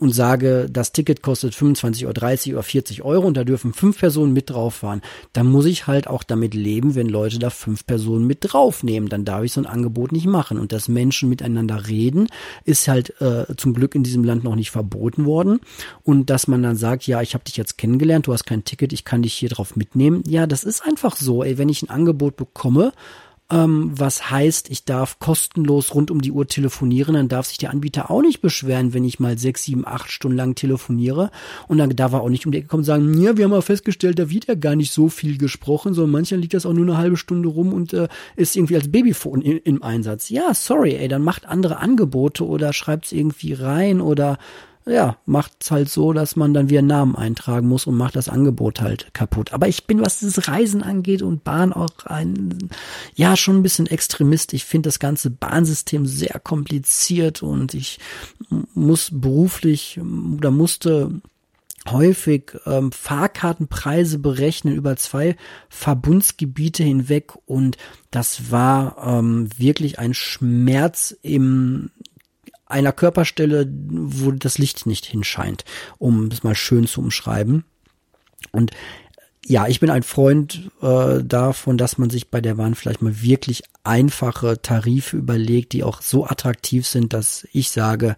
und sage, das Ticket kostet 25 oder 30 oder 40 Euro und da dürfen fünf Personen mit drauf fahren, dann muss ich halt auch damit leben, wenn Leute da fünf Personen mit draufnehmen. Dann darf ich so ein Angebot nicht machen. Und dass Menschen miteinander reden, ist halt äh, zum Glück in diesem Land noch nicht verboten worden. Und dass man dann sagt, ja, ich habe dich jetzt kennengelernt, du hast kein Ticket, ich kann dich hier drauf mitnehmen. Ja, das ist einfach so. Ey, wenn ich ein Angebot bekomme, ähm, was heißt, ich darf kostenlos rund um die Uhr telefonieren, dann darf sich der Anbieter auch nicht beschweren, wenn ich mal sechs, sieben, acht Stunden lang telefoniere und dann darf er auch nicht um die Ecke kommen und sagen, ja, wir haben mal festgestellt, da wird ja gar nicht so viel gesprochen, sondern manchmal liegt das auch nur eine halbe Stunde rum und äh, ist irgendwie als Babyphone im Einsatz. Ja, sorry, ey, dann macht andere Angebote oder schreibt's irgendwie rein oder ja, macht's halt so, dass man dann wieder Namen eintragen muss und macht das Angebot halt kaputt. Aber ich bin, was das Reisen angeht und Bahn auch ein, ja, schon ein bisschen Extremist. Ich finde das ganze Bahnsystem sehr kompliziert und ich muss beruflich oder musste häufig ähm, Fahrkartenpreise berechnen über zwei Verbundsgebiete hinweg und das war ähm, wirklich ein Schmerz im einer Körperstelle, wo das Licht nicht hinscheint, um es mal schön zu umschreiben. Und ja, ich bin ein Freund äh, davon, dass man sich bei der Bahn vielleicht mal wirklich einfache Tarife überlegt, die auch so attraktiv sind, dass ich sage,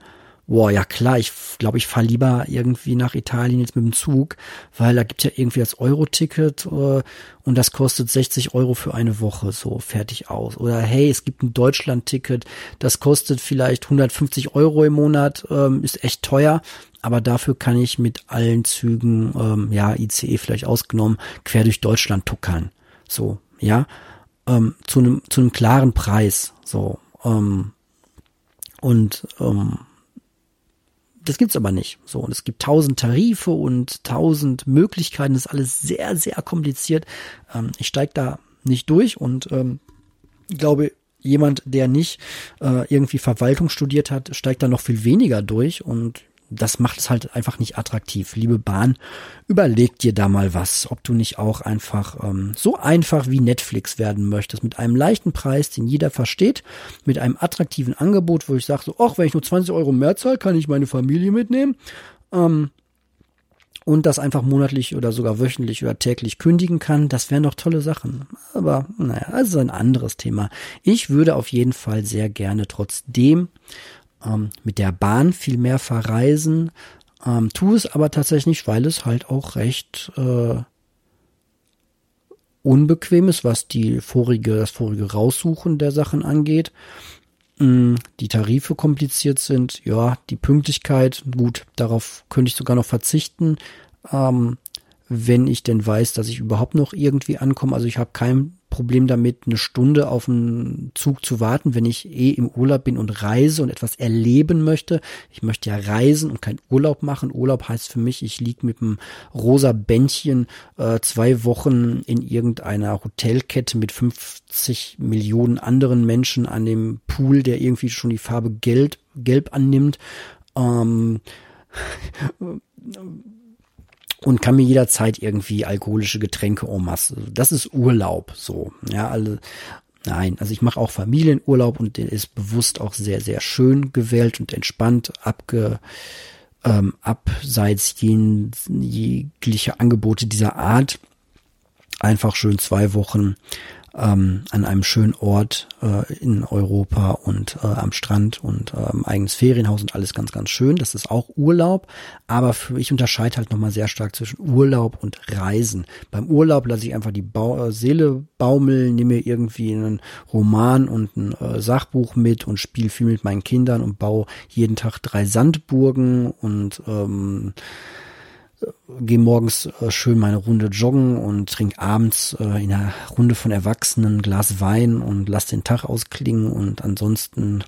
Boah, ja klar, ich glaube, ich fahre lieber irgendwie nach Italien jetzt mit dem Zug, weil da gibt ja irgendwie das Euro-Ticket äh, und das kostet 60 Euro für eine Woche, so fertig aus. Oder hey, es gibt ein Deutschland-Ticket, das kostet vielleicht 150 Euro im Monat, ähm, ist echt teuer, aber dafür kann ich mit allen Zügen, ähm, ja, ICE vielleicht ausgenommen, quer durch Deutschland tuckern. So, ja, ähm, zu einem zu einem klaren Preis, so. Ähm, und ähm, das gibt's aber nicht. So, und es gibt tausend Tarife und tausend Möglichkeiten. Das ist alles sehr, sehr kompliziert. Ähm, ich steige da nicht durch und ähm, glaube, jemand, der nicht äh, irgendwie Verwaltung studiert hat, steigt da noch viel weniger durch. Und das macht es halt einfach nicht attraktiv. Liebe Bahn, überleg dir da mal was, ob du nicht auch einfach ähm, so einfach wie Netflix werden möchtest, mit einem leichten Preis, den jeder versteht, mit einem attraktiven Angebot, wo ich sage so, ach, wenn ich nur 20 Euro mehr zahle, kann ich meine Familie mitnehmen. Ähm, und das einfach monatlich oder sogar wöchentlich oder täglich kündigen kann, das wären doch tolle Sachen. Aber naja, das ist ein anderes Thema. Ich würde auf jeden Fall sehr gerne trotzdem ähm, mit der Bahn viel mehr verreisen. Ähm, tu es aber tatsächlich nicht, weil es halt auch recht äh, unbequem ist, was die vorige, das vorige Raussuchen der Sachen angeht. Mm, die Tarife kompliziert sind, ja, die Pünktlichkeit, gut, darauf könnte ich sogar noch verzichten, ähm, wenn ich denn weiß, dass ich überhaupt noch irgendwie ankomme. Also ich habe kein Problem damit, eine Stunde auf einen Zug zu warten, wenn ich eh im Urlaub bin und reise und etwas erleben möchte. Ich möchte ja reisen und keinen Urlaub machen. Urlaub heißt für mich, ich lieg mit einem rosa Bändchen äh, zwei Wochen in irgendeiner Hotelkette mit 50 Millionen anderen Menschen an dem Pool, der irgendwie schon die Farbe gelb, gelb annimmt. Ähm, und kann mir jederzeit irgendwie alkoholische Getränke en masse. Das ist Urlaub, so. Ja, alle, nein, also ich mache auch Familienurlaub und der ist bewusst auch sehr, sehr schön gewählt und entspannt, abge, ähm, abseits jeglicher Angebote dieser Art. Einfach schön zwei Wochen ähm, an einem schönen Ort äh, in Europa und äh, am Strand und äh, eigenes Ferienhaus und alles ganz, ganz schön. Das ist auch Urlaub. Aber für ich unterscheide halt nochmal sehr stark zwischen Urlaub und Reisen. Beim Urlaub lasse ich einfach die ba äh, Seele baumeln, nehme mir irgendwie einen Roman und ein äh, Sachbuch mit und spiele viel mit meinen Kindern und baue jeden Tag drei Sandburgen und ähm, gehe morgens äh, schön meine Runde joggen und trinke abends äh, in einer Runde von Erwachsenen ein Glas Wein und lass den Tag ausklingen und ansonsten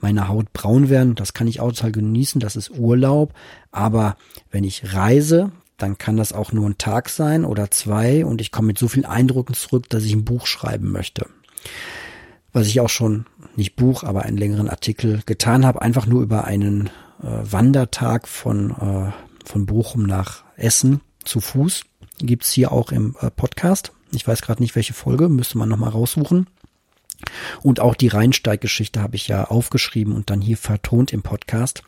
meine Haut braun werden. Das kann ich auch total genießen, das ist Urlaub. Aber wenn ich reise, dann kann das auch nur ein Tag sein oder zwei und ich komme mit so vielen Eindrücken zurück, dass ich ein Buch schreiben möchte. Was ich auch schon, nicht Buch, aber einen längeren Artikel getan habe, einfach nur über einen äh, Wandertag von äh, von Bochum nach Essen zu Fuß. Gibt's hier auch im äh, Podcast. Ich weiß gerade nicht, welche Folge, müsste man nochmal raussuchen. Und auch die Rheinsteiggeschichte habe ich ja aufgeschrieben und dann hier vertont im Podcast.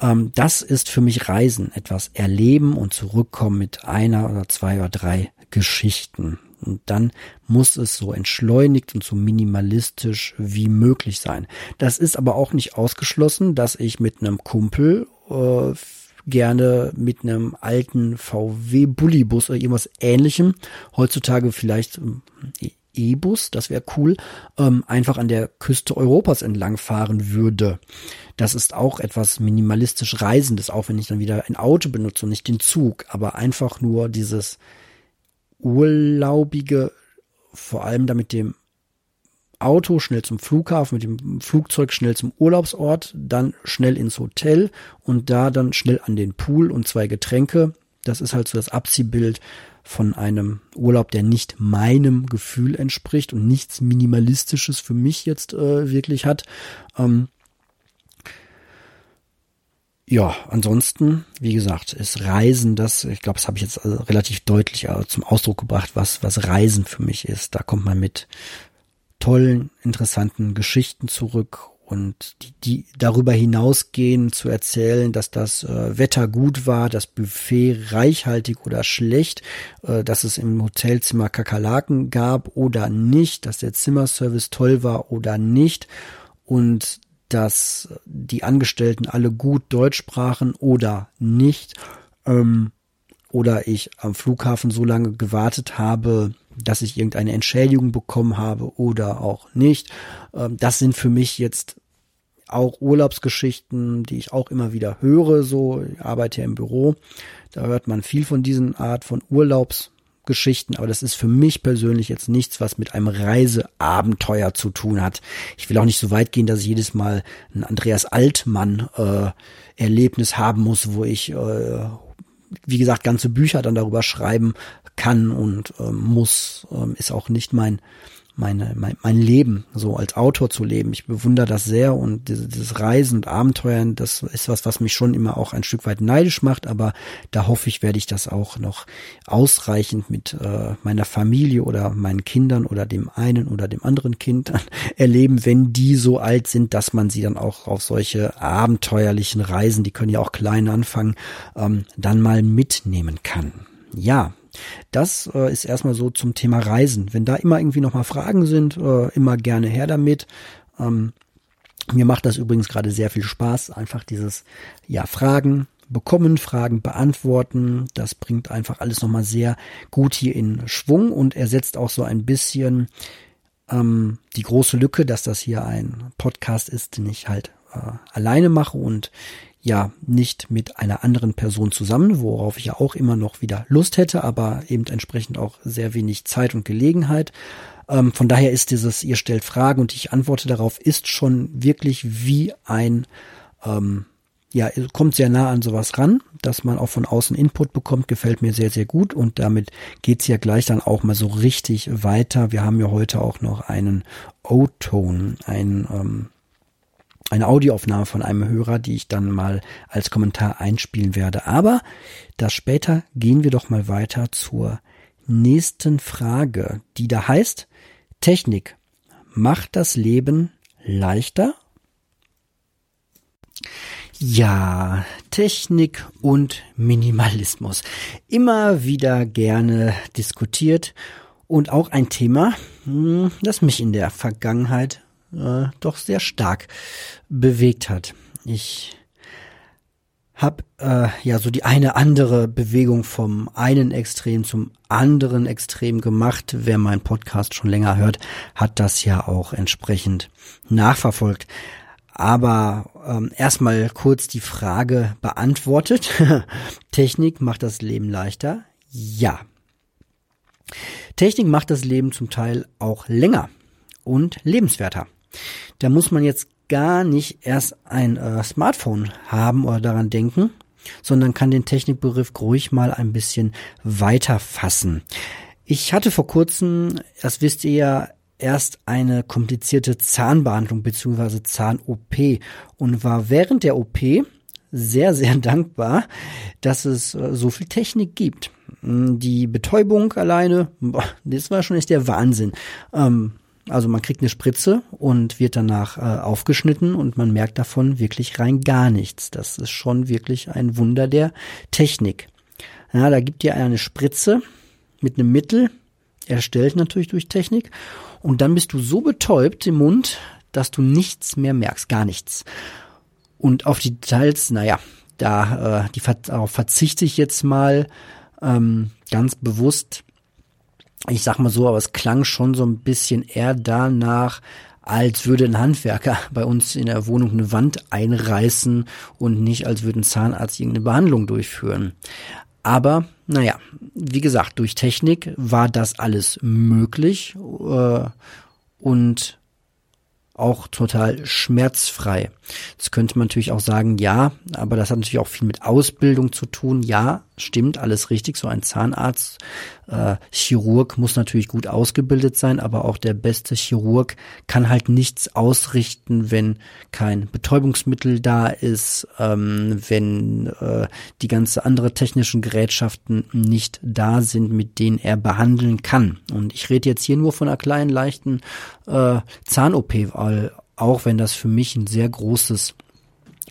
Ähm, das ist für mich Reisen, etwas erleben und zurückkommen mit einer oder zwei oder drei Geschichten. Und dann muss es so entschleunigt und so minimalistisch wie möglich sein. Das ist aber auch nicht ausgeschlossen, dass ich mit einem Kumpel äh, gerne mit einem alten VW Bullybus oder irgendwas ähnlichem, heutzutage vielleicht ähm, E-Bus, das wäre cool, ähm, einfach an der Küste Europas entlang fahren würde. Das ist auch etwas minimalistisch Reisendes, auch wenn ich dann wieder ein Auto benutze und nicht den Zug, aber einfach nur dieses urlaubige, vor allem damit dem Auto schnell zum Flughafen, mit dem Flugzeug schnell zum Urlaubsort, dann schnell ins Hotel und da dann schnell an den Pool und zwei Getränke. Das ist halt so das Abziehbild von einem Urlaub, der nicht meinem Gefühl entspricht und nichts Minimalistisches für mich jetzt äh, wirklich hat. Ähm ja, ansonsten, wie gesagt, ist Reisen das, ich glaube, das habe ich jetzt also relativ deutlich äh, zum Ausdruck gebracht, was, was Reisen für mich ist. Da kommt man mit tollen, interessanten Geschichten zurück und die, die darüber hinausgehen zu erzählen, dass das äh, Wetter gut war, das Buffet reichhaltig oder schlecht, äh, dass es im Hotelzimmer Kakerlaken gab oder nicht, dass der Zimmerservice toll war oder nicht und dass die Angestellten alle gut Deutsch sprachen oder nicht ähm, oder ich am Flughafen so lange gewartet habe, dass ich irgendeine Entschädigung bekommen habe oder auch nicht. Ähm, das sind für mich jetzt auch Urlaubsgeschichten, die ich auch immer wieder höre. So, ich arbeite ja im Büro. Da hört man viel von diesen Art von Urlaubsgeschichten, aber das ist für mich persönlich jetzt nichts, was mit einem Reiseabenteuer zu tun hat. Ich will auch nicht so weit gehen, dass ich jedes Mal ein Andreas Altmann äh, Erlebnis haben muss, wo ich äh, wie gesagt, ganze Bücher dann darüber schreiben kann und ähm, muss, ähm, ist auch nicht mein, meine, mein, mein Leben, so als Autor zu leben. Ich bewundere das sehr und dieses, Reisen und Abenteuern, das ist was, was mich schon immer auch ein Stück weit neidisch macht, aber da hoffe ich, werde ich das auch noch ausreichend mit äh, meiner Familie oder meinen Kindern oder dem einen oder dem anderen Kind erleben, wenn die so alt sind, dass man sie dann auch auf solche abenteuerlichen Reisen, die können ja auch klein anfangen, ähm, dann mal mitnehmen kann. Ja, das äh, ist erstmal so zum Thema Reisen. Wenn da immer irgendwie nochmal Fragen sind, äh, immer gerne her damit. Ähm, mir macht das übrigens gerade sehr viel Spaß, einfach dieses, ja, Fragen bekommen, Fragen beantworten. Das bringt einfach alles nochmal sehr gut hier in Schwung und ersetzt auch so ein bisschen ähm, die große Lücke, dass das hier ein Podcast ist, den ich halt äh, alleine mache und ja nicht mit einer anderen Person zusammen, worauf ich ja auch immer noch wieder Lust hätte, aber eben entsprechend auch sehr wenig Zeit und Gelegenheit. Ähm, von daher ist dieses, ihr stellt Fragen und ich antworte darauf, ist schon wirklich wie ein, ähm, ja, kommt sehr nah an sowas ran, dass man auch von außen Input bekommt, gefällt mir sehr, sehr gut und damit geht's ja gleich dann auch mal so richtig weiter. Wir haben ja heute auch noch einen O-Tone, ein ähm, eine Audioaufnahme von einem Hörer, die ich dann mal als Kommentar einspielen werde. Aber das später gehen wir doch mal weiter zur nächsten Frage, die da heißt, Technik macht das Leben leichter? Ja, Technik und Minimalismus. Immer wieder gerne diskutiert Und auch ein Thema, hm, das mich in der Vergangenheit äh, doch sehr stark bewegt hat. Ich habe äh, ja so die eine andere Bewegung vom einen Extrem zum anderen Extrem gemacht. Wer meinen Podcast schon länger hört, hat das ja auch entsprechend nachverfolgt. Aber ähm, erstmal kurz die Frage beantwortet. Technik macht das Leben leichter? Ja. Technik macht das Leben zum Teil auch länger und lebenswerter. Da muss man jetzt gar nicht erst ein äh, Smartphone haben oder daran denken, sondern kann den Technikbegriff ruhig mal ein bisschen weiter fassen. Ich hatte vor kurzem, das wisst ihr ja, erst eine komplizierte Zahnbehandlung bzw. Zahn-OP und war während der OP sehr, sehr dankbar, dass es äh, so viel Technik gibt. Die Betäubung alleine, das war schon echt der Wahnsinn. Ähm, also man kriegt eine Spritze und wird danach äh, aufgeschnitten und man merkt davon wirklich rein gar nichts. Das ist schon wirklich ein Wunder der Technik. Ja, da gibt dir eine Spritze mit einem Mittel, erstellt natürlich durch Technik, und dann bist du so betäubt im Mund, dass du nichts mehr merkst, gar nichts. Und auf die Details, naja, da äh, die, darauf verzichte ich jetzt mal ähm, ganz bewusst ich sag mal so, aber es klang schon so ein bisschen eher danach, als würde ein Handwerker bei uns in der Wohnung eine Wand einreißen und nicht als würde ein Zahnarzt irgendeine Behandlung durchführen. Aber naja, wie gesagt, durch Technik war das alles möglich äh, und auch total schmerzfrei. Jetzt könnte man natürlich auch sagen, ja, aber das hat natürlich auch viel mit Ausbildung zu tun. Ja, stimmt, alles richtig. So ein Zahnarzt, äh, Chirurg muss natürlich gut ausgebildet sein, aber auch der beste Chirurg kann halt nichts ausrichten, wenn kein Betäubungsmittel da ist, ähm, wenn äh, die ganze andere technischen Gerätschaften nicht da sind, mit denen er behandeln kann. Und ich rede jetzt hier nur von einer kleinen, leichten äh, Zahn-OP, weil auch wenn das für mich ein sehr großes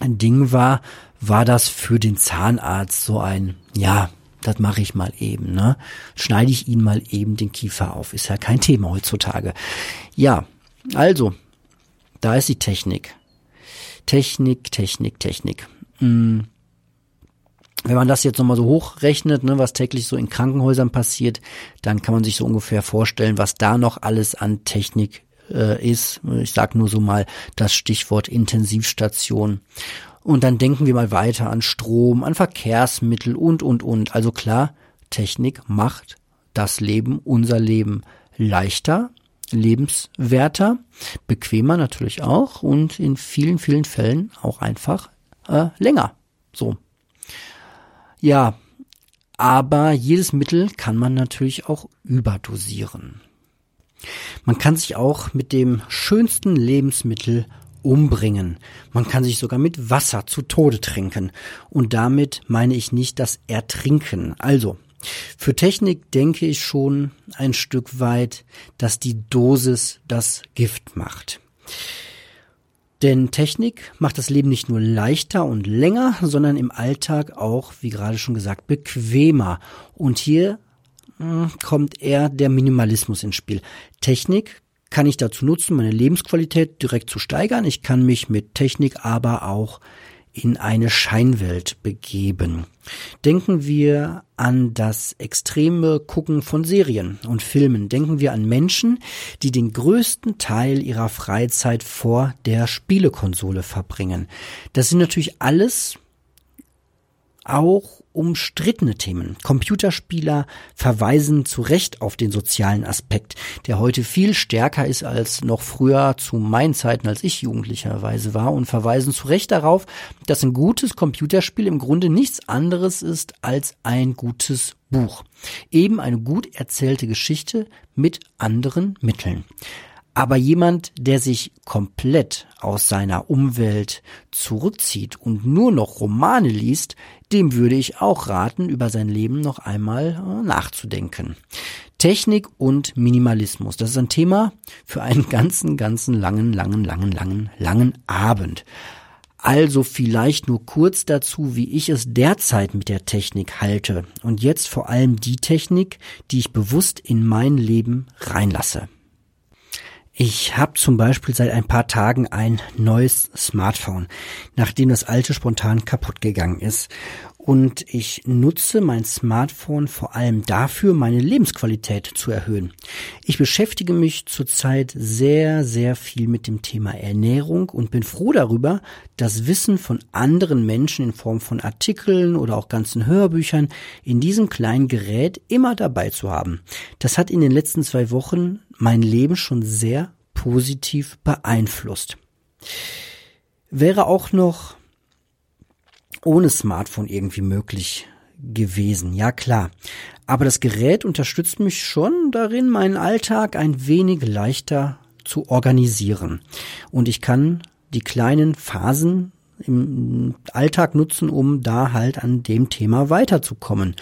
Ding war, war das für den Zahnarzt so ein, ja, das mache ich mal eben, ne? Schneide ich ihn mal eben den Kiefer auf. Ist ja kein Thema heutzutage. Ja, also, da ist die Technik. Technik, Technik, Technik. Hm. Wenn man das jetzt nochmal so hochrechnet, ne, was täglich so in Krankenhäusern passiert, dann kann man sich so ungefähr vorstellen, was da noch alles an Technik äh, ist. Ich sage nur so mal das Stichwort Intensivstation. Und dann denken wir mal weiter an Strom, an Verkehrsmittel und, und, und. Also klar, Technik macht das Leben, unser Leben leichter, lebenswerter, bequemer natürlich auch und in vielen, vielen Fällen auch einfach äh, länger. So. Ja, aber jedes Mittel kann man natürlich auch überdosieren. Man kann sich auch mit dem schönsten Lebensmittel umbringen. Man kann sich sogar mit Wasser zu Tode trinken. Und damit meine ich nicht das Ertrinken. Also, für Technik denke ich schon ein Stück weit, dass die Dosis das Gift macht. Denn Technik macht das Leben nicht nur leichter und länger, sondern im Alltag auch, wie gerade schon gesagt, bequemer. Und hier kommt eher der Minimalismus ins Spiel. Technik kann ich dazu nutzen, meine Lebensqualität direkt zu steigern. Ich kann mich mit Technik aber auch in eine Scheinwelt begeben. Denken wir an das extreme Gucken von Serien und Filmen. Denken wir an Menschen, die den größten Teil ihrer Freizeit vor der Spielekonsole verbringen. Das sind natürlich alles auch umstrittene Themen. Computerspieler verweisen zu Recht auf den sozialen Aspekt, der heute viel stärker ist als noch früher zu meinen Zeiten, als ich jugendlicherweise war, und verweisen zu Recht darauf, dass ein gutes Computerspiel im Grunde nichts anderes ist als ein gutes Buch. Eben eine gut erzählte Geschichte mit anderen Mitteln. Aber jemand, der sich komplett aus seiner Umwelt zurückzieht und nur noch Romane liest, dem würde ich auch raten, über sein Leben noch einmal äh, nachzudenken. Technik und Minimalismus, das ist ein Thema für einen ganzen, ganzen langen, langen, langen, langen, langen Abend. Also vielleicht nur kurz dazu, wie ich es derzeit mit der Technik halte und jetzt vor allem die Technik, die ich bewusst in mein Leben reinlasse. Ich habe zum Beispiel seit ein paar Tagen ein neues Smartphone, nachdem das alte spontan kaputt gegangen ist. Und ich nutze mein Smartphone vor allem dafür, meine Lebensqualität zu erhöhen. Ich beschäftige mich zurzeit sehr, sehr viel mit dem Thema Ernährung und bin froh darüber, das Wissen von anderen Menschen in Form von Artikeln oder auch ganzen Hörbüchern in diesem kleinen Gerät immer dabei zu haben. Das hat in den letzten zwei Wochen mein Leben schon sehr positiv beeinflusst. Wäre auch noch ohne Smartphone irgendwie möglich gewesen, ja klar. Aber das Gerät unterstützt mich schon darin, meinen Alltag ein wenig leichter zu organisieren. Und ich kann die kleinen Phasen im Alltag nutzen, um da halt an dem Thema weiterzukommen.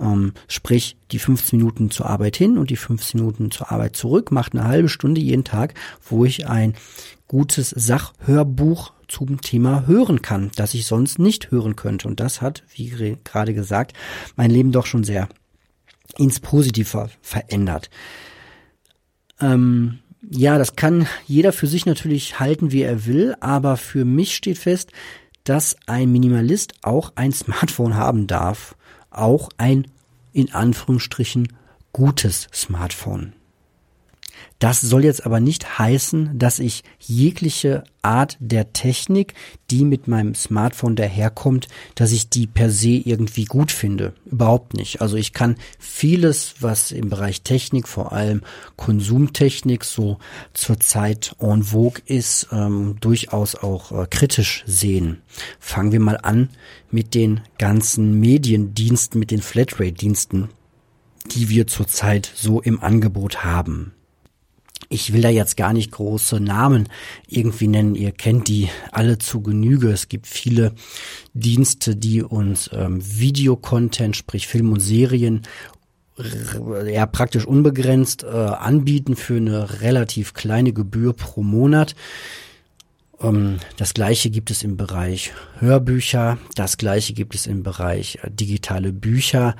Ähm, sprich, die 15 Minuten zur Arbeit hin und die 15 Minuten zur Arbeit zurück macht eine halbe Stunde jeden Tag, wo ich ein gutes Sachhörbuch zum Thema hören kann, das ich sonst nicht hören könnte. Und das hat, wie gerade gesagt, mein Leben doch schon sehr ins Positive verändert. Ähm, ja, das kann jeder für sich natürlich halten, wie er will, aber für mich steht fest, dass ein Minimalist auch ein Smartphone haben darf, auch ein in Anführungsstrichen gutes Smartphone. Das soll jetzt aber nicht heißen, dass ich jegliche Art der Technik, die mit meinem Smartphone daherkommt, dass ich die per se irgendwie gut finde. Überhaupt nicht. Also ich kann vieles, was im Bereich Technik, vor allem Konsumtechnik, so zurzeit en vogue ist, ähm, durchaus auch äh, kritisch sehen. Fangen wir mal an mit den ganzen Mediendiensten, mit den Flatrate-Diensten, die wir zurzeit so im Angebot haben. Ich will da jetzt gar nicht große Namen irgendwie nennen. Ihr kennt die alle zu Genüge. Es gibt viele Dienste, die uns ähm, Videocontent, sprich Film und Serien, ja praktisch unbegrenzt äh, anbieten für eine relativ kleine Gebühr pro Monat. Ähm, das gleiche gibt es im Bereich Hörbücher, das gleiche gibt es im Bereich äh, digitale Bücher.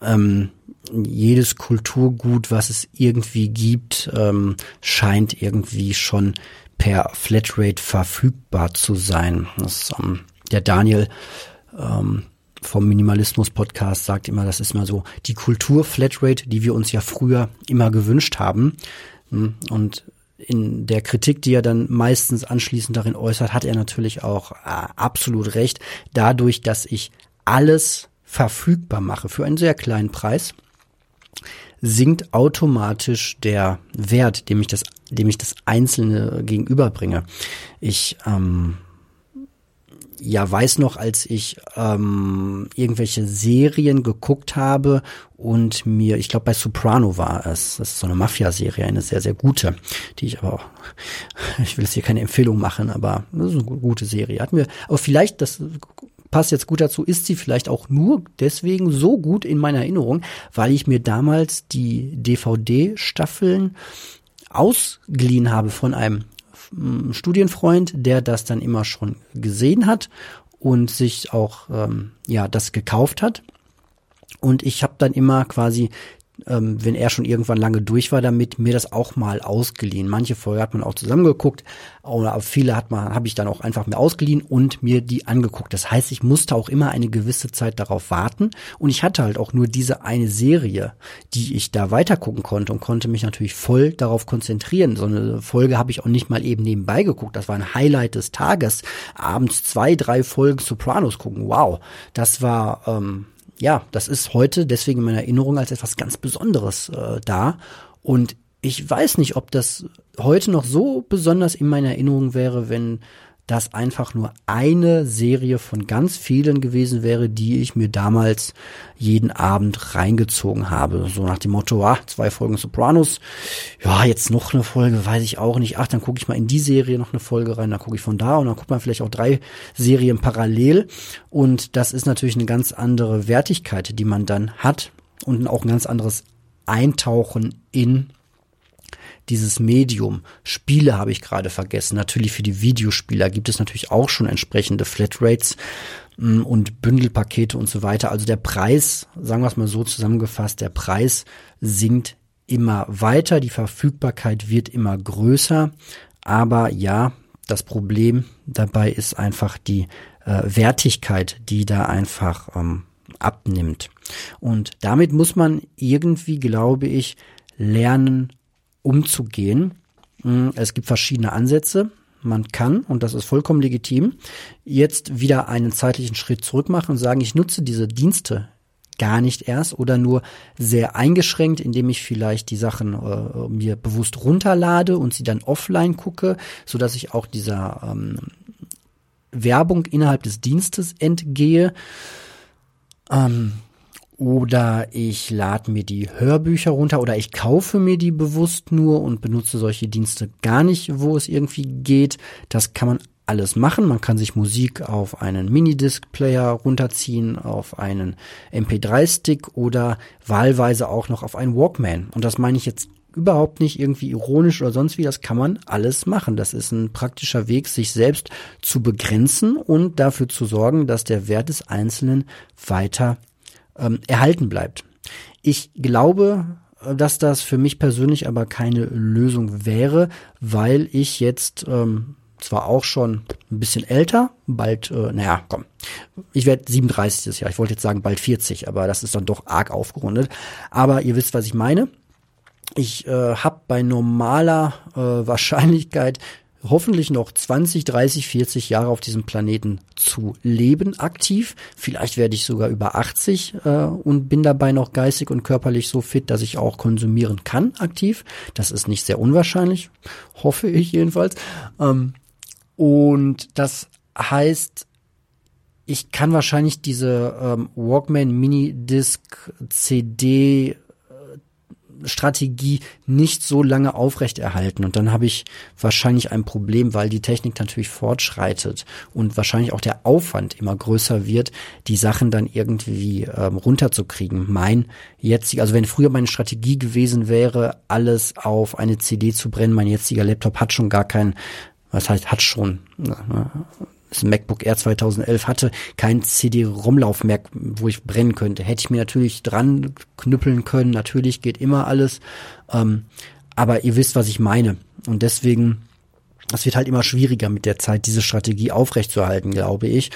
Ähm, jedes Kulturgut, was es irgendwie gibt, ähm, scheint irgendwie schon per Flatrate verfügbar zu sein. Das, ähm, der Daniel ähm, vom Minimalismus Podcast sagt immer, das ist immer so die Kultur Flatrate, die wir uns ja früher immer gewünscht haben. Hm, und in der Kritik, die er dann meistens anschließend darin äußert, hat er natürlich auch äh, absolut recht. Dadurch, dass ich alles verfügbar mache für einen sehr kleinen Preis, sinkt automatisch der Wert, dem ich das, dem ich das Einzelne gegenüberbringe. Ich ähm, ja weiß noch, als ich ähm, irgendwelche Serien geguckt habe und mir, ich glaube bei Soprano war es, das ist so eine Mafia-Serie, eine sehr, sehr gute, die ich aber auch, ich will jetzt hier keine Empfehlung machen, aber das ist eine gute Serie. Hatten wir, aber vielleicht, das passt jetzt gut dazu, ist sie vielleicht auch nur deswegen so gut in meiner Erinnerung, weil ich mir damals die DVD-Staffeln ausgeliehen habe von einem mm, Studienfreund, der das dann immer schon gesehen hat und sich auch ähm, ja das gekauft hat. Und ich habe dann immer quasi ähm, wenn er schon irgendwann lange durch war damit, mir das auch mal ausgeliehen. Manche Folge hat man auch zusammengeguckt, oder viele hat man, habe ich dann auch einfach mir ausgeliehen und mir die angeguckt. Das heißt, ich musste auch immer eine gewisse Zeit darauf warten und ich hatte halt auch nur diese eine Serie, die ich da weitergucken konnte und konnte mich natürlich voll darauf konzentrieren. So eine Folge habe ich auch nicht mal eben nebenbei geguckt. Das war ein Highlight des Tages. Abends zwei, drei Folgen Sopranos gucken. Wow, das war ähm, ja, das ist heute deswegen in meiner Erinnerung als etwas ganz Besonderes äh, da. Und ich weiß nicht, ob das heute noch so besonders in meiner Erinnerung wäre, wenn das einfach nur eine Serie von ganz vielen gewesen wäre, die ich mir damals jeden Abend reingezogen habe. So nach dem Motto, ah, zwei Folgen Sopranos, ja, jetzt noch eine Folge, weiß ich auch nicht. Ach, dann gucke ich mal in die Serie noch eine Folge rein, dann gucke ich von da und dann guckt man vielleicht auch drei Serien parallel. Und das ist natürlich eine ganz andere Wertigkeit, die man dann hat und auch ein ganz anderes Eintauchen in dieses Medium. Spiele habe ich gerade vergessen. Natürlich für die Videospieler gibt es natürlich auch schon entsprechende Flatrates mm, und Bündelpakete und so weiter. Also der Preis, sagen wir es mal so zusammengefasst, der Preis sinkt immer weiter, die Verfügbarkeit wird immer größer. Aber ja, das Problem dabei ist einfach die äh, Wertigkeit, die da einfach ähm, abnimmt. Und damit muss man irgendwie, glaube ich, lernen, umzugehen. Hm, es gibt verschiedene Ansätze. Man kann, und das ist vollkommen legitim, jetzt wieder einen zeitlichen Schritt zurück machen und sagen, ich nutze diese Dienste gar nicht erst oder nur sehr eingeschränkt, indem ich vielleicht die Sachen äh, mir bewusst runterlade und sie dann offline gucke, so dass ich auch dieser ähm, Werbung innerhalb des Dienstes entgehe. Ähm, oder ich lade mir die Hörbücher runter oder ich kaufe mir die bewusst nur und benutze solche Dienste gar nicht, wo es irgendwie geht. Das kann man alles machen. Man kann sich Musik auf einen Minidisc-Player runterziehen, auf einen MP3-Stick oder wahlweise auch noch auf einen Walkman. Und das meine ich jetzt überhaupt nicht irgendwie ironisch oder sonst wie. Das kann man alles machen. Das ist ein praktischer Weg, sich selbst zu begrenzen und dafür zu sorgen, dass der Wert des Einzelnen weiter ähm, erhalten bleibt. Ich glaube, dass das für mich persönlich aber keine Lösung wäre, weil ich jetzt ähm, zwar auch schon ein bisschen älter, bald, äh, naja, komm, ich werde 37 das Jahr, ich wollte jetzt sagen bald 40, aber das ist dann doch arg aufgerundet. Aber ihr wisst, was ich meine. Ich äh, habe bei normaler äh, Wahrscheinlichkeit hoffentlich noch 20, 30, 40 Jahre auf diesem Planeten zu leben aktiv. Vielleicht werde ich sogar über 80 äh, und bin dabei noch geistig und körperlich so fit, dass ich auch konsumieren kann aktiv. Das ist nicht sehr unwahrscheinlich, hoffe ich jedenfalls. Ähm, und das heißt, ich kann wahrscheinlich diese ähm, Walkman Mini Disc CD Strategie nicht so lange aufrechterhalten. Und dann habe ich wahrscheinlich ein Problem, weil die Technik natürlich fortschreitet und wahrscheinlich auch der Aufwand immer größer wird, die Sachen dann irgendwie ähm, runterzukriegen. Mein jetziger, also wenn früher meine Strategie gewesen wäre, alles auf eine CD zu brennen, mein jetziger Laptop hat schon gar kein was heißt, hat schon, ne, das MacBook Air 2011 hatte kein CD-ROM-Lauf mehr, wo ich brennen könnte. Hätte ich mir natürlich dran knüppeln können. Natürlich geht immer alles. Ähm, aber ihr wisst, was ich meine. Und deswegen, es wird halt immer schwieriger mit der Zeit, diese Strategie aufrechtzuerhalten, glaube ich.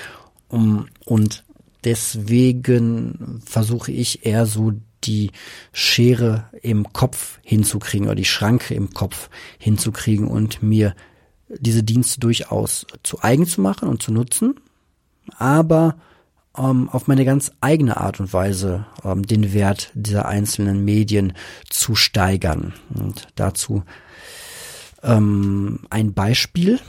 Um, und deswegen versuche ich eher so die Schere im Kopf hinzukriegen oder die Schranke im Kopf hinzukriegen und mir diese Dienste durchaus zu eigen zu machen und zu nutzen, aber ähm, auf meine ganz eigene Art und Weise ähm, den Wert dieser einzelnen Medien zu steigern. Und dazu ähm, ein Beispiel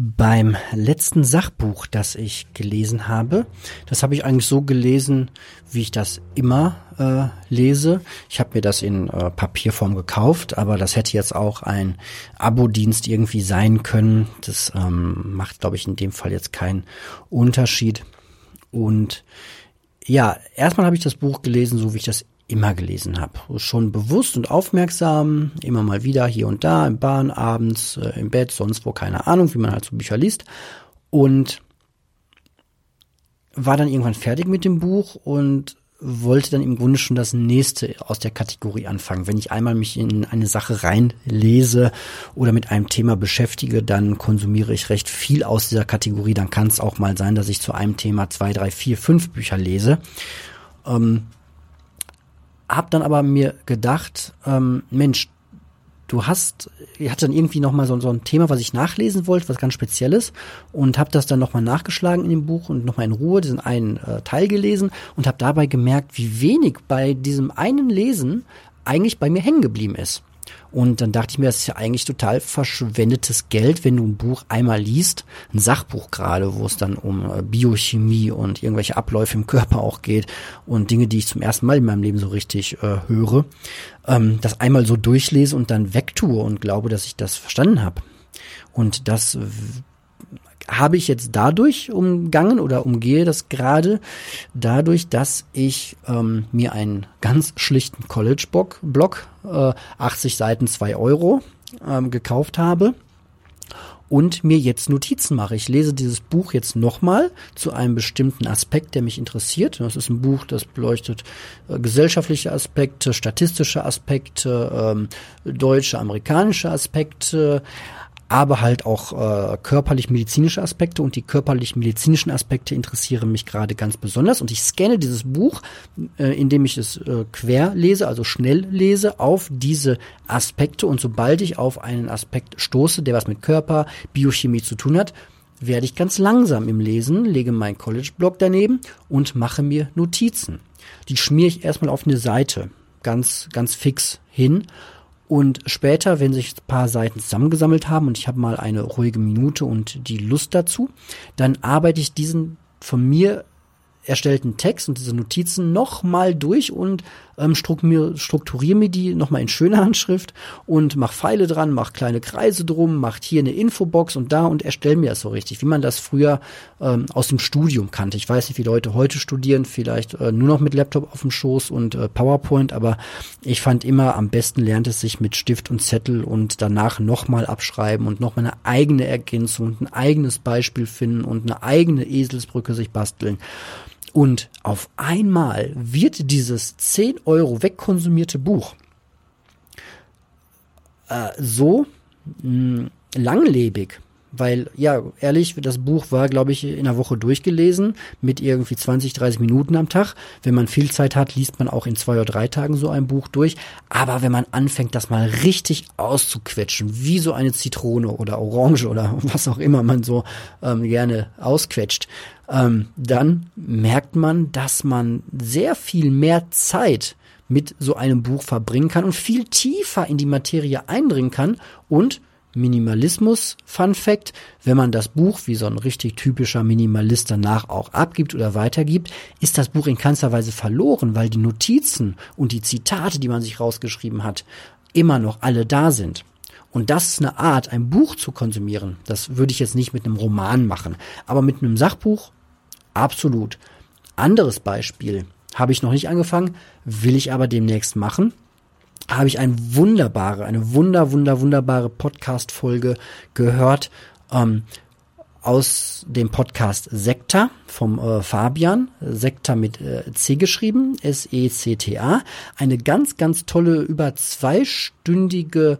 beim letzten Sachbuch, das ich gelesen habe. Das habe ich eigentlich so gelesen, wie ich das immer äh, lese. Ich habe mir das in äh, Papierform gekauft, aber das hätte jetzt auch ein Abo-Dienst irgendwie sein können. Das ähm, macht, glaube ich, in dem Fall jetzt keinen Unterschied. Und ja, erstmal habe ich das Buch gelesen, so wie ich das immer gelesen habe. Schon bewusst und aufmerksam, immer mal wieder hier und da, im Bahn, abends, äh, im Bett, sonst wo, keine Ahnung, wie man halt so Bücher liest. Und war dann irgendwann fertig mit dem Buch und wollte dann im Grunde schon das nächste aus der Kategorie anfangen. Wenn ich einmal mich in eine Sache reinlese oder mit einem Thema beschäftige, dann konsumiere ich recht viel aus dieser Kategorie. Dann kann es auch mal sein, dass ich zu einem Thema zwei, drei, vier, fünf Bücher lese. Ähm, hab dann aber mir gedacht, ähm, Mensch, du hast, ich hatte dann irgendwie nochmal so, so ein Thema, was ich nachlesen wollte, was ganz Spezielles und habe das dann nochmal nachgeschlagen in dem Buch und nochmal in Ruhe diesen einen äh, Teil gelesen und habe dabei gemerkt, wie wenig bei diesem einen Lesen eigentlich bei mir hängen geblieben ist. Und dann dachte ich mir, das ist ja eigentlich total verschwendetes Geld, wenn du ein Buch einmal liest, ein Sachbuch gerade, wo es dann um äh, Biochemie und irgendwelche Abläufe im Körper auch geht und Dinge, die ich zum ersten Mal in meinem Leben so richtig äh, höre, ähm, das einmal so durchlese und dann wegtue und glaube, dass ich das verstanden habe. Und das habe ich jetzt dadurch umgangen oder umgehe das gerade dadurch, dass ich ähm, mir einen ganz schlichten College-Blog, äh, 80 Seiten, 2 Euro, ähm, gekauft habe und mir jetzt Notizen mache. Ich lese dieses Buch jetzt nochmal zu einem bestimmten Aspekt, der mich interessiert. Das ist ein Buch, das beleuchtet äh, gesellschaftliche Aspekte, statistische Aspekte, ähm, deutsche, amerikanische Aspekte, aber halt auch äh, körperlich-medizinische Aspekte. Und die körperlich-medizinischen Aspekte interessieren mich gerade ganz besonders. Und ich scanne dieses Buch, äh, indem ich es äh, quer lese, also schnell lese, auf diese Aspekte. Und sobald ich auf einen Aspekt stoße, der was mit Körper, Biochemie zu tun hat, werde ich ganz langsam im Lesen, lege meinen College-Blog daneben und mache mir Notizen. Die schmiere ich erstmal auf eine Seite, ganz, ganz fix hin und später, wenn sich ein paar Seiten zusammengesammelt haben und ich habe mal eine ruhige Minute und die Lust dazu, dann arbeite ich diesen von mir erstellten Text und diese Notizen nochmal durch und ähm, strukturiere mir die nochmal in schöner Handschrift und mach Pfeile dran, mach kleine Kreise drum, macht hier eine Infobox und da und erstelle mir das so richtig, wie man das früher ähm, aus dem Studium kannte. Ich weiß nicht, wie Leute heute studieren, vielleicht äh, nur noch mit Laptop auf dem Schoß und äh, PowerPoint, aber ich fand immer, am besten lernt es sich mit Stift und Zettel und danach nochmal abschreiben und nochmal eine eigene Ergänzung und ein eigenes Beispiel finden und eine eigene Eselsbrücke sich basteln. Und auf einmal wird dieses 10 Euro wegkonsumierte Buch äh, so mh, hm, langlebig, weil, ja, ehrlich, das Buch war, glaube ich, in einer Woche durchgelesen mit irgendwie 20, 30 Minuten am Tag. Wenn man viel Zeit hat, liest man auch in zwei oder drei Tagen so ein Buch durch. Aber wenn man anfängt, das mal richtig auszuquetschen, wie so eine Zitrone oder Orange oder was auch immer man so ähm, gerne ausquetscht, ähm, dann merkt man, dass man sehr viel mehr Zeit mit so einem Buch verbringen kann und viel tiefer in die Materie eindringen kann und Minimalismus, Fun Fact, wenn man das Buch wie so ein richtig typischer Minimalist danach auch abgibt oder weitergibt, ist das Buch in keinster Weise verloren, weil die Notizen und die Zitate, die man sich rausgeschrieben hat, immer noch alle da sind. Und das ist eine Art, ein Buch zu konsumieren. Das würde ich jetzt nicht mit einem Roman machen, aber mit einem Sachbuch absolut. Anderes Beispiel habe ich noch nicht angefangen, will ich aber demnächst machen habe ich eine wunderbare, eine wunder, wunder, wunderbare Podcast-Folge gehört ähm, aus dem Podcast Sekta vom äh, Fabian, Sekta mit äh, C geschrieben, S-E-C-T-A. Eine ganz, ganz tolle, über zweistündige,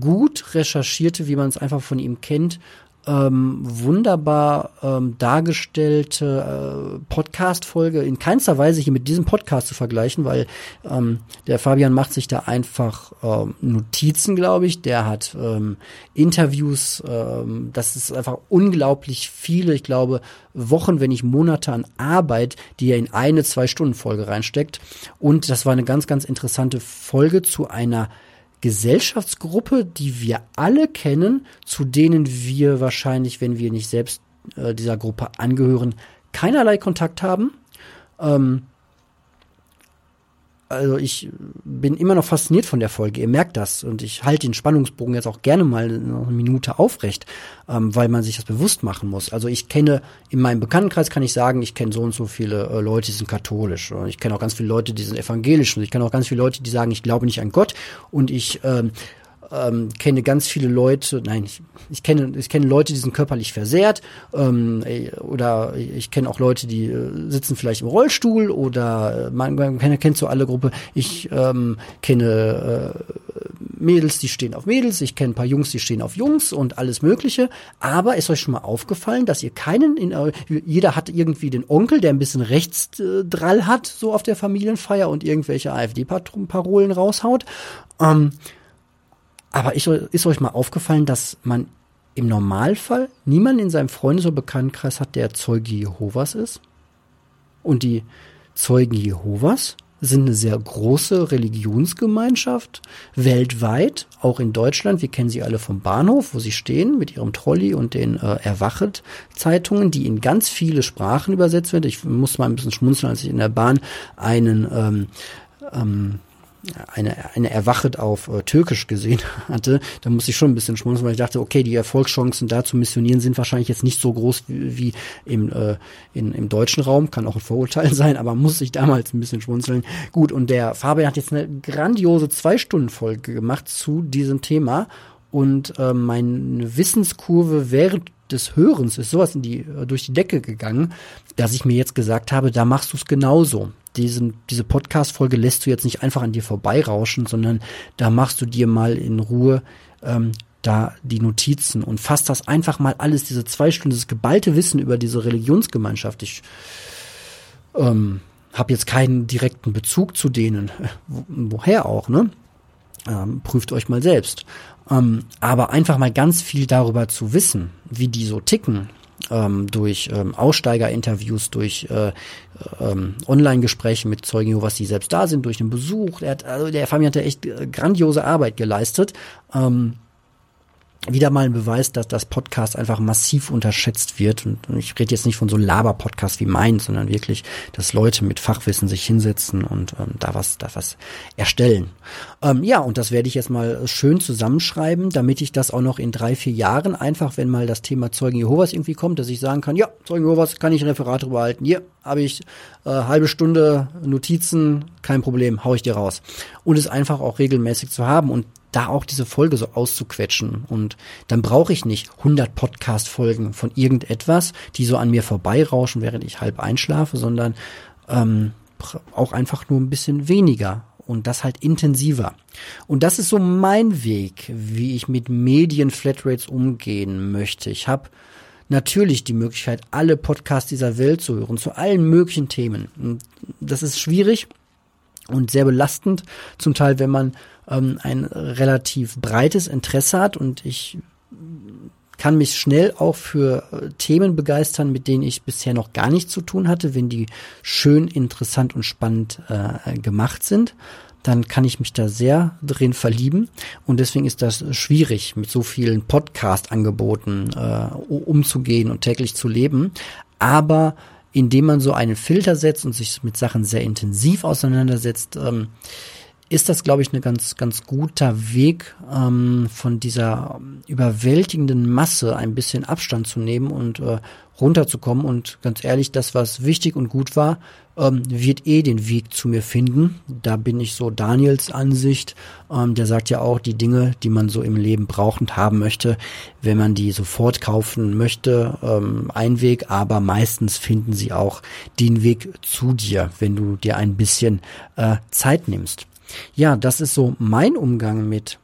gut recherchierte, wie man es einfach von ihm kennt, ähm, wunderbar ähm, dargestellte äh, Podcast-Folge in keinster Weise hier mit diesem Podcast zu vergleichen, weil ähm, der Fabian macht sich da einfach ähm, Notizen, glaube ich. Der hat ähm, Interviews, ähm, das ist einfach unglaublich viele, ich glaube, Wochen, wenn nicht Monate an Arbeit, die er in eine Zwei-Stunden-Folge reinsteckt. Und das war eine ganz, ganz interessante Folge zu einer Gesellschaftsgruppe, die wir alle kennen, zu denen wir wahrscheinlich, wenn wir nicht selbst äh, dieser Gruppe angehören, keinerlei Kontakt haben. Ähm, also ich bin immer noch fasziniert von der Folge. Ihr merkt das und ich halte den Spannungsbogen jetzt auch gerne mal eine Minute aufrecht, ähm, weil man sich das bewusst machen muss. Also ich kenne in meinem Bekanntenkreis kann ich sagen, ich kenne so und so viele äh, Leute, die sind katholisch. Und ich kenne auch ganz viele Leute, die sind evangelisch und ich kenne auch ganz viele Leute, die sagen, ich glaube nicht an Gott und ich ähm, ähm, kenne ganz viele Leute, nein, ich, ich kenne ich kenne Leute, die sind körperlich versehrt ähm, oder ich kenne auch Leute, die äh, sitzen vielleicht im Rollstuhl oder äh, man, man kennt, kennt so alle Gruppe. Ich ähm, kenne äh, Mädels, die stehen auf Mädels, ich kenne ein paar Jungs, die stehen auf Jungs und alles Mögliche. Aber ist euch schon mal aufgefallen, dass ihr keinen, in, jeder hat irgendwie den Onkel, der ein bisschen Rechtsdrall hat, so auf der Familienfeier und irgendwelche AfD-Parolen raushaut. Ähm, aber ich, ist euch mal aufgefallen, dass man im Normalfall niemanden in seinem Freundes- oder Bekanntenkreis hat, der Zeuge Jehovas ist? Und die Zeugen Jehovas sind eine sehr große Religionsgemeinschaft weltweit, auch in Deutschland. Wir kennen sie alle vom Bahnhof, wo sie stehen mit ihrem Trolley und den äh, Erwachet-Zeitungen, die in ganz viele Sprachen übersetzt werden. Ich muss mal ein bisschen schmunzeln, als ich in der Bahn einen ähm, ähm, eine, eine Erwachet auf äh, Türkisch gesehen hatte, da musste ich schon ein bisschen schmunzeln, weil ich dachte, okay, die Erfolgschancen da zu missionieren sind wahrscheinlich jetzt nicht so groß wie, wie im, äh, in, im deutschen Raum, kann auch ein Vorurteil sein, aber muss ich damals ein bisschen schmunzeln. Gut, und der Fabian hat jetzt eine grandiose Zwei-Stunden-Folge gemacht zu diesem Thema. Und äh, meine Wissenskurve während des Hörens ist sowas in die, äh, durch die Decke gegangen, dass ich mir jetzt gesagt habe, da machst du es genauso diesen, diese Podcast-Folge lässt du jetzt nicht einfach an dir vorbeirauschen, sondern da machst du dir mal in Ruhe ähm, da die Notizen und fasst das einfach mal alles, diese zwei Stunden, das geballte Wissen über diese Religionsgemeinschaft. Ich ähm, habe jetzt keinen direkten Bezug zu denen, woher auch, ne? Ähm, prüft euch mal selbst. Ähm, aber einfach mal ganz viel darüber zu wissen, wie die so ticken, ähm, durch ähm, Aussteigerinterviews, durch äh, ähm, Online-Gespräche mit Zeugen Jehovas, die selbst da sind, durch den Besuch. Er hat, also der Fabian hat ja echt äh, grandiose Arbeit geleistet. Ähm, wieder mal ein Beweis, dass das Podcast einfach massiv unterschätzt wird. Und ich rede jetzt nicht von so Laber-Podcasts wie meinen, sondern wirklich, dass Leute mit Fachwissen sich hinsetzen und ähm, da was, da was erstellen. Ähm, ja, und das werde ich jetzt mal schön zusammenschreiben, damit ich das auch noch in drei, vier Jahren einfach, wenn mal das Thema Zeugen Jehovas irgendwie kommt, dass ich sagen kann, ja, Zeugen Jehovas kann ich ein Referat drüber halten. Hier habe ich äh, halbe Stunde Notizen, kein Problem, hau ich dir raus. Und es einfach auch regelmäßig zu haben und da auch diese Folge so auszuquetschen. Und dann brauche ich nicht 100 Podcast-Folgen von irgendetwas, die so an mir vorbeirauschen, während ich halb einschlafe, sondern ähm, auch einfach nur ein bisschen weniger und das halt intensiver. Und das ist so mein Weg, wie ich mit Medien-Flatrates umgehen möchte. Ich habe natürlich die Möglichkeit, alle Podcasts dieser Welt zu hören, zu allen möglichen Themen. Und das ist schwierig und sehr belastend, zum Teil, wenn man ähm, ein relativ breites Interesse hat und ich kann mich schnell auch für äh, Themen begeistern, mit denen ich bisher noch gar nichts zu tun hatte, wenn die schön, interessant und spannend äh, gemacht sind dann kann ich mich da sehr drin verlieben. Und deswegen ist das schwierig, mit so vielen Podcast-Angeboten äh, umzugehen und täglich zu leben. Aber indem man so einen Filter setzt und sich mit Sachen sehr intensiv auseinandersetzt, ähm, ist das, glaube ich, ein ganz, ganz guter Weg, ähm, von dieser überwältigenden Masse ein bisschen Abstand zu nehmen und äh, runterzukommen. Und ganz ehrlich, das, was wichtig und gut war, ähm, wird eh den Weg zu mir finden. Da bin ich so Daniels Ansicht. Ähm, der sagt ja auch, die Dinge, die man so im Leben braucht und haben möchte, wenn man die sofort kaufen möchte, ähm, ein Weg, aber meistens finden sie auch den Weg zu dir, wenn du dir ein bisschen äh, Zeit nimmst. Ja, das ist so mein Umgang mit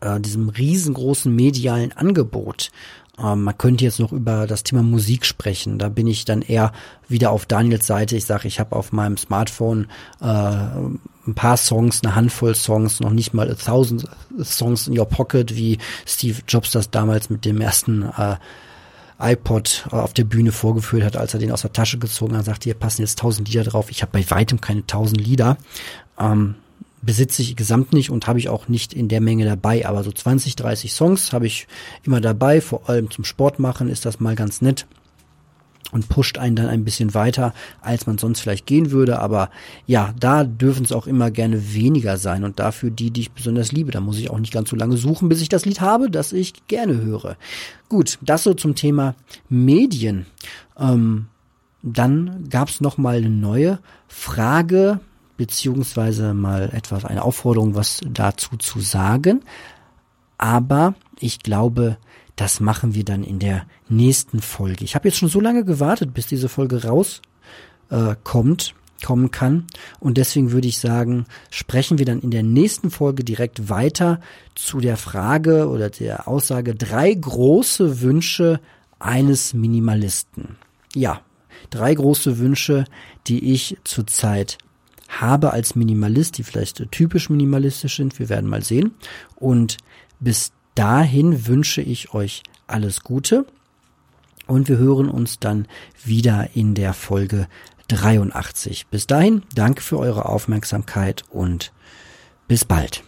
äh, diesem riesengroßen medialen Angebot. Ähm, man könnte jetzt noch über das Thema Musik sprechen. Da bin ich dann eher wieder auf Daniels Seite. Ich sage, ich habe auf meinem Smartphone äh, ein paar Songs, eine Handvoll Songs, noch nicht mal a thousand Songs in your pocket, wie Steve Jobs das damals mit dem ersten äh, iPod auf der Bühne vorgeführt hat, als er den aus der Tasche gezogen hat, sagte, hier passen jetzt tausend Lieder drauf. Ich habe bei weitem keine tausend Lieder. Ähm, besitze ich gesamt nicht und habe ich auch nicht in der Menge dabei. Aber so 20, 30 Songs habe ich immer dabei. Vor allem zum Sport machen ist das mal ganz nett und pusht einen dann ein bisschen weiter, als man sonst vielleicht gehen würde. Aber ja, da dürfen es auch immer gerne weniger sein und dafür die, die ich besonders liebe. Da muss ich auch nicht ganz so lange suchen, bis ich das Lied habe, das ich gerne höre. Gut, das so zum Thema Medien. Ähm, dann gab es noch mal eine neue Frage beziehungsweise mal etwas, eine Aufforderung, was dazu zu sagen. Aber ich glaube, das machen wir dann in der nächsten Folge. Ich habe jetzt schon so lange gewartet, bis diese Folge rauskommt, äh, kommt, kommen kann. Und deswegen würde ich sagen, sprechen wir dann in der nächsten Folge direkt weiter zu der Frage oder der Aussage drei große Wünsche eines Minimalisten. Ja, drei große Wünsche, die ich zurzeit habe als Minimalist, die vielleicht typisch minimalistisch sind. Wir werden mal sehen. Und bis dahin wünsche ich euch alles Gute. Und wir hören uns dann wieder in der Folge 83. Bis dahin, danke für eure Aufmerksamkeit und bis bald.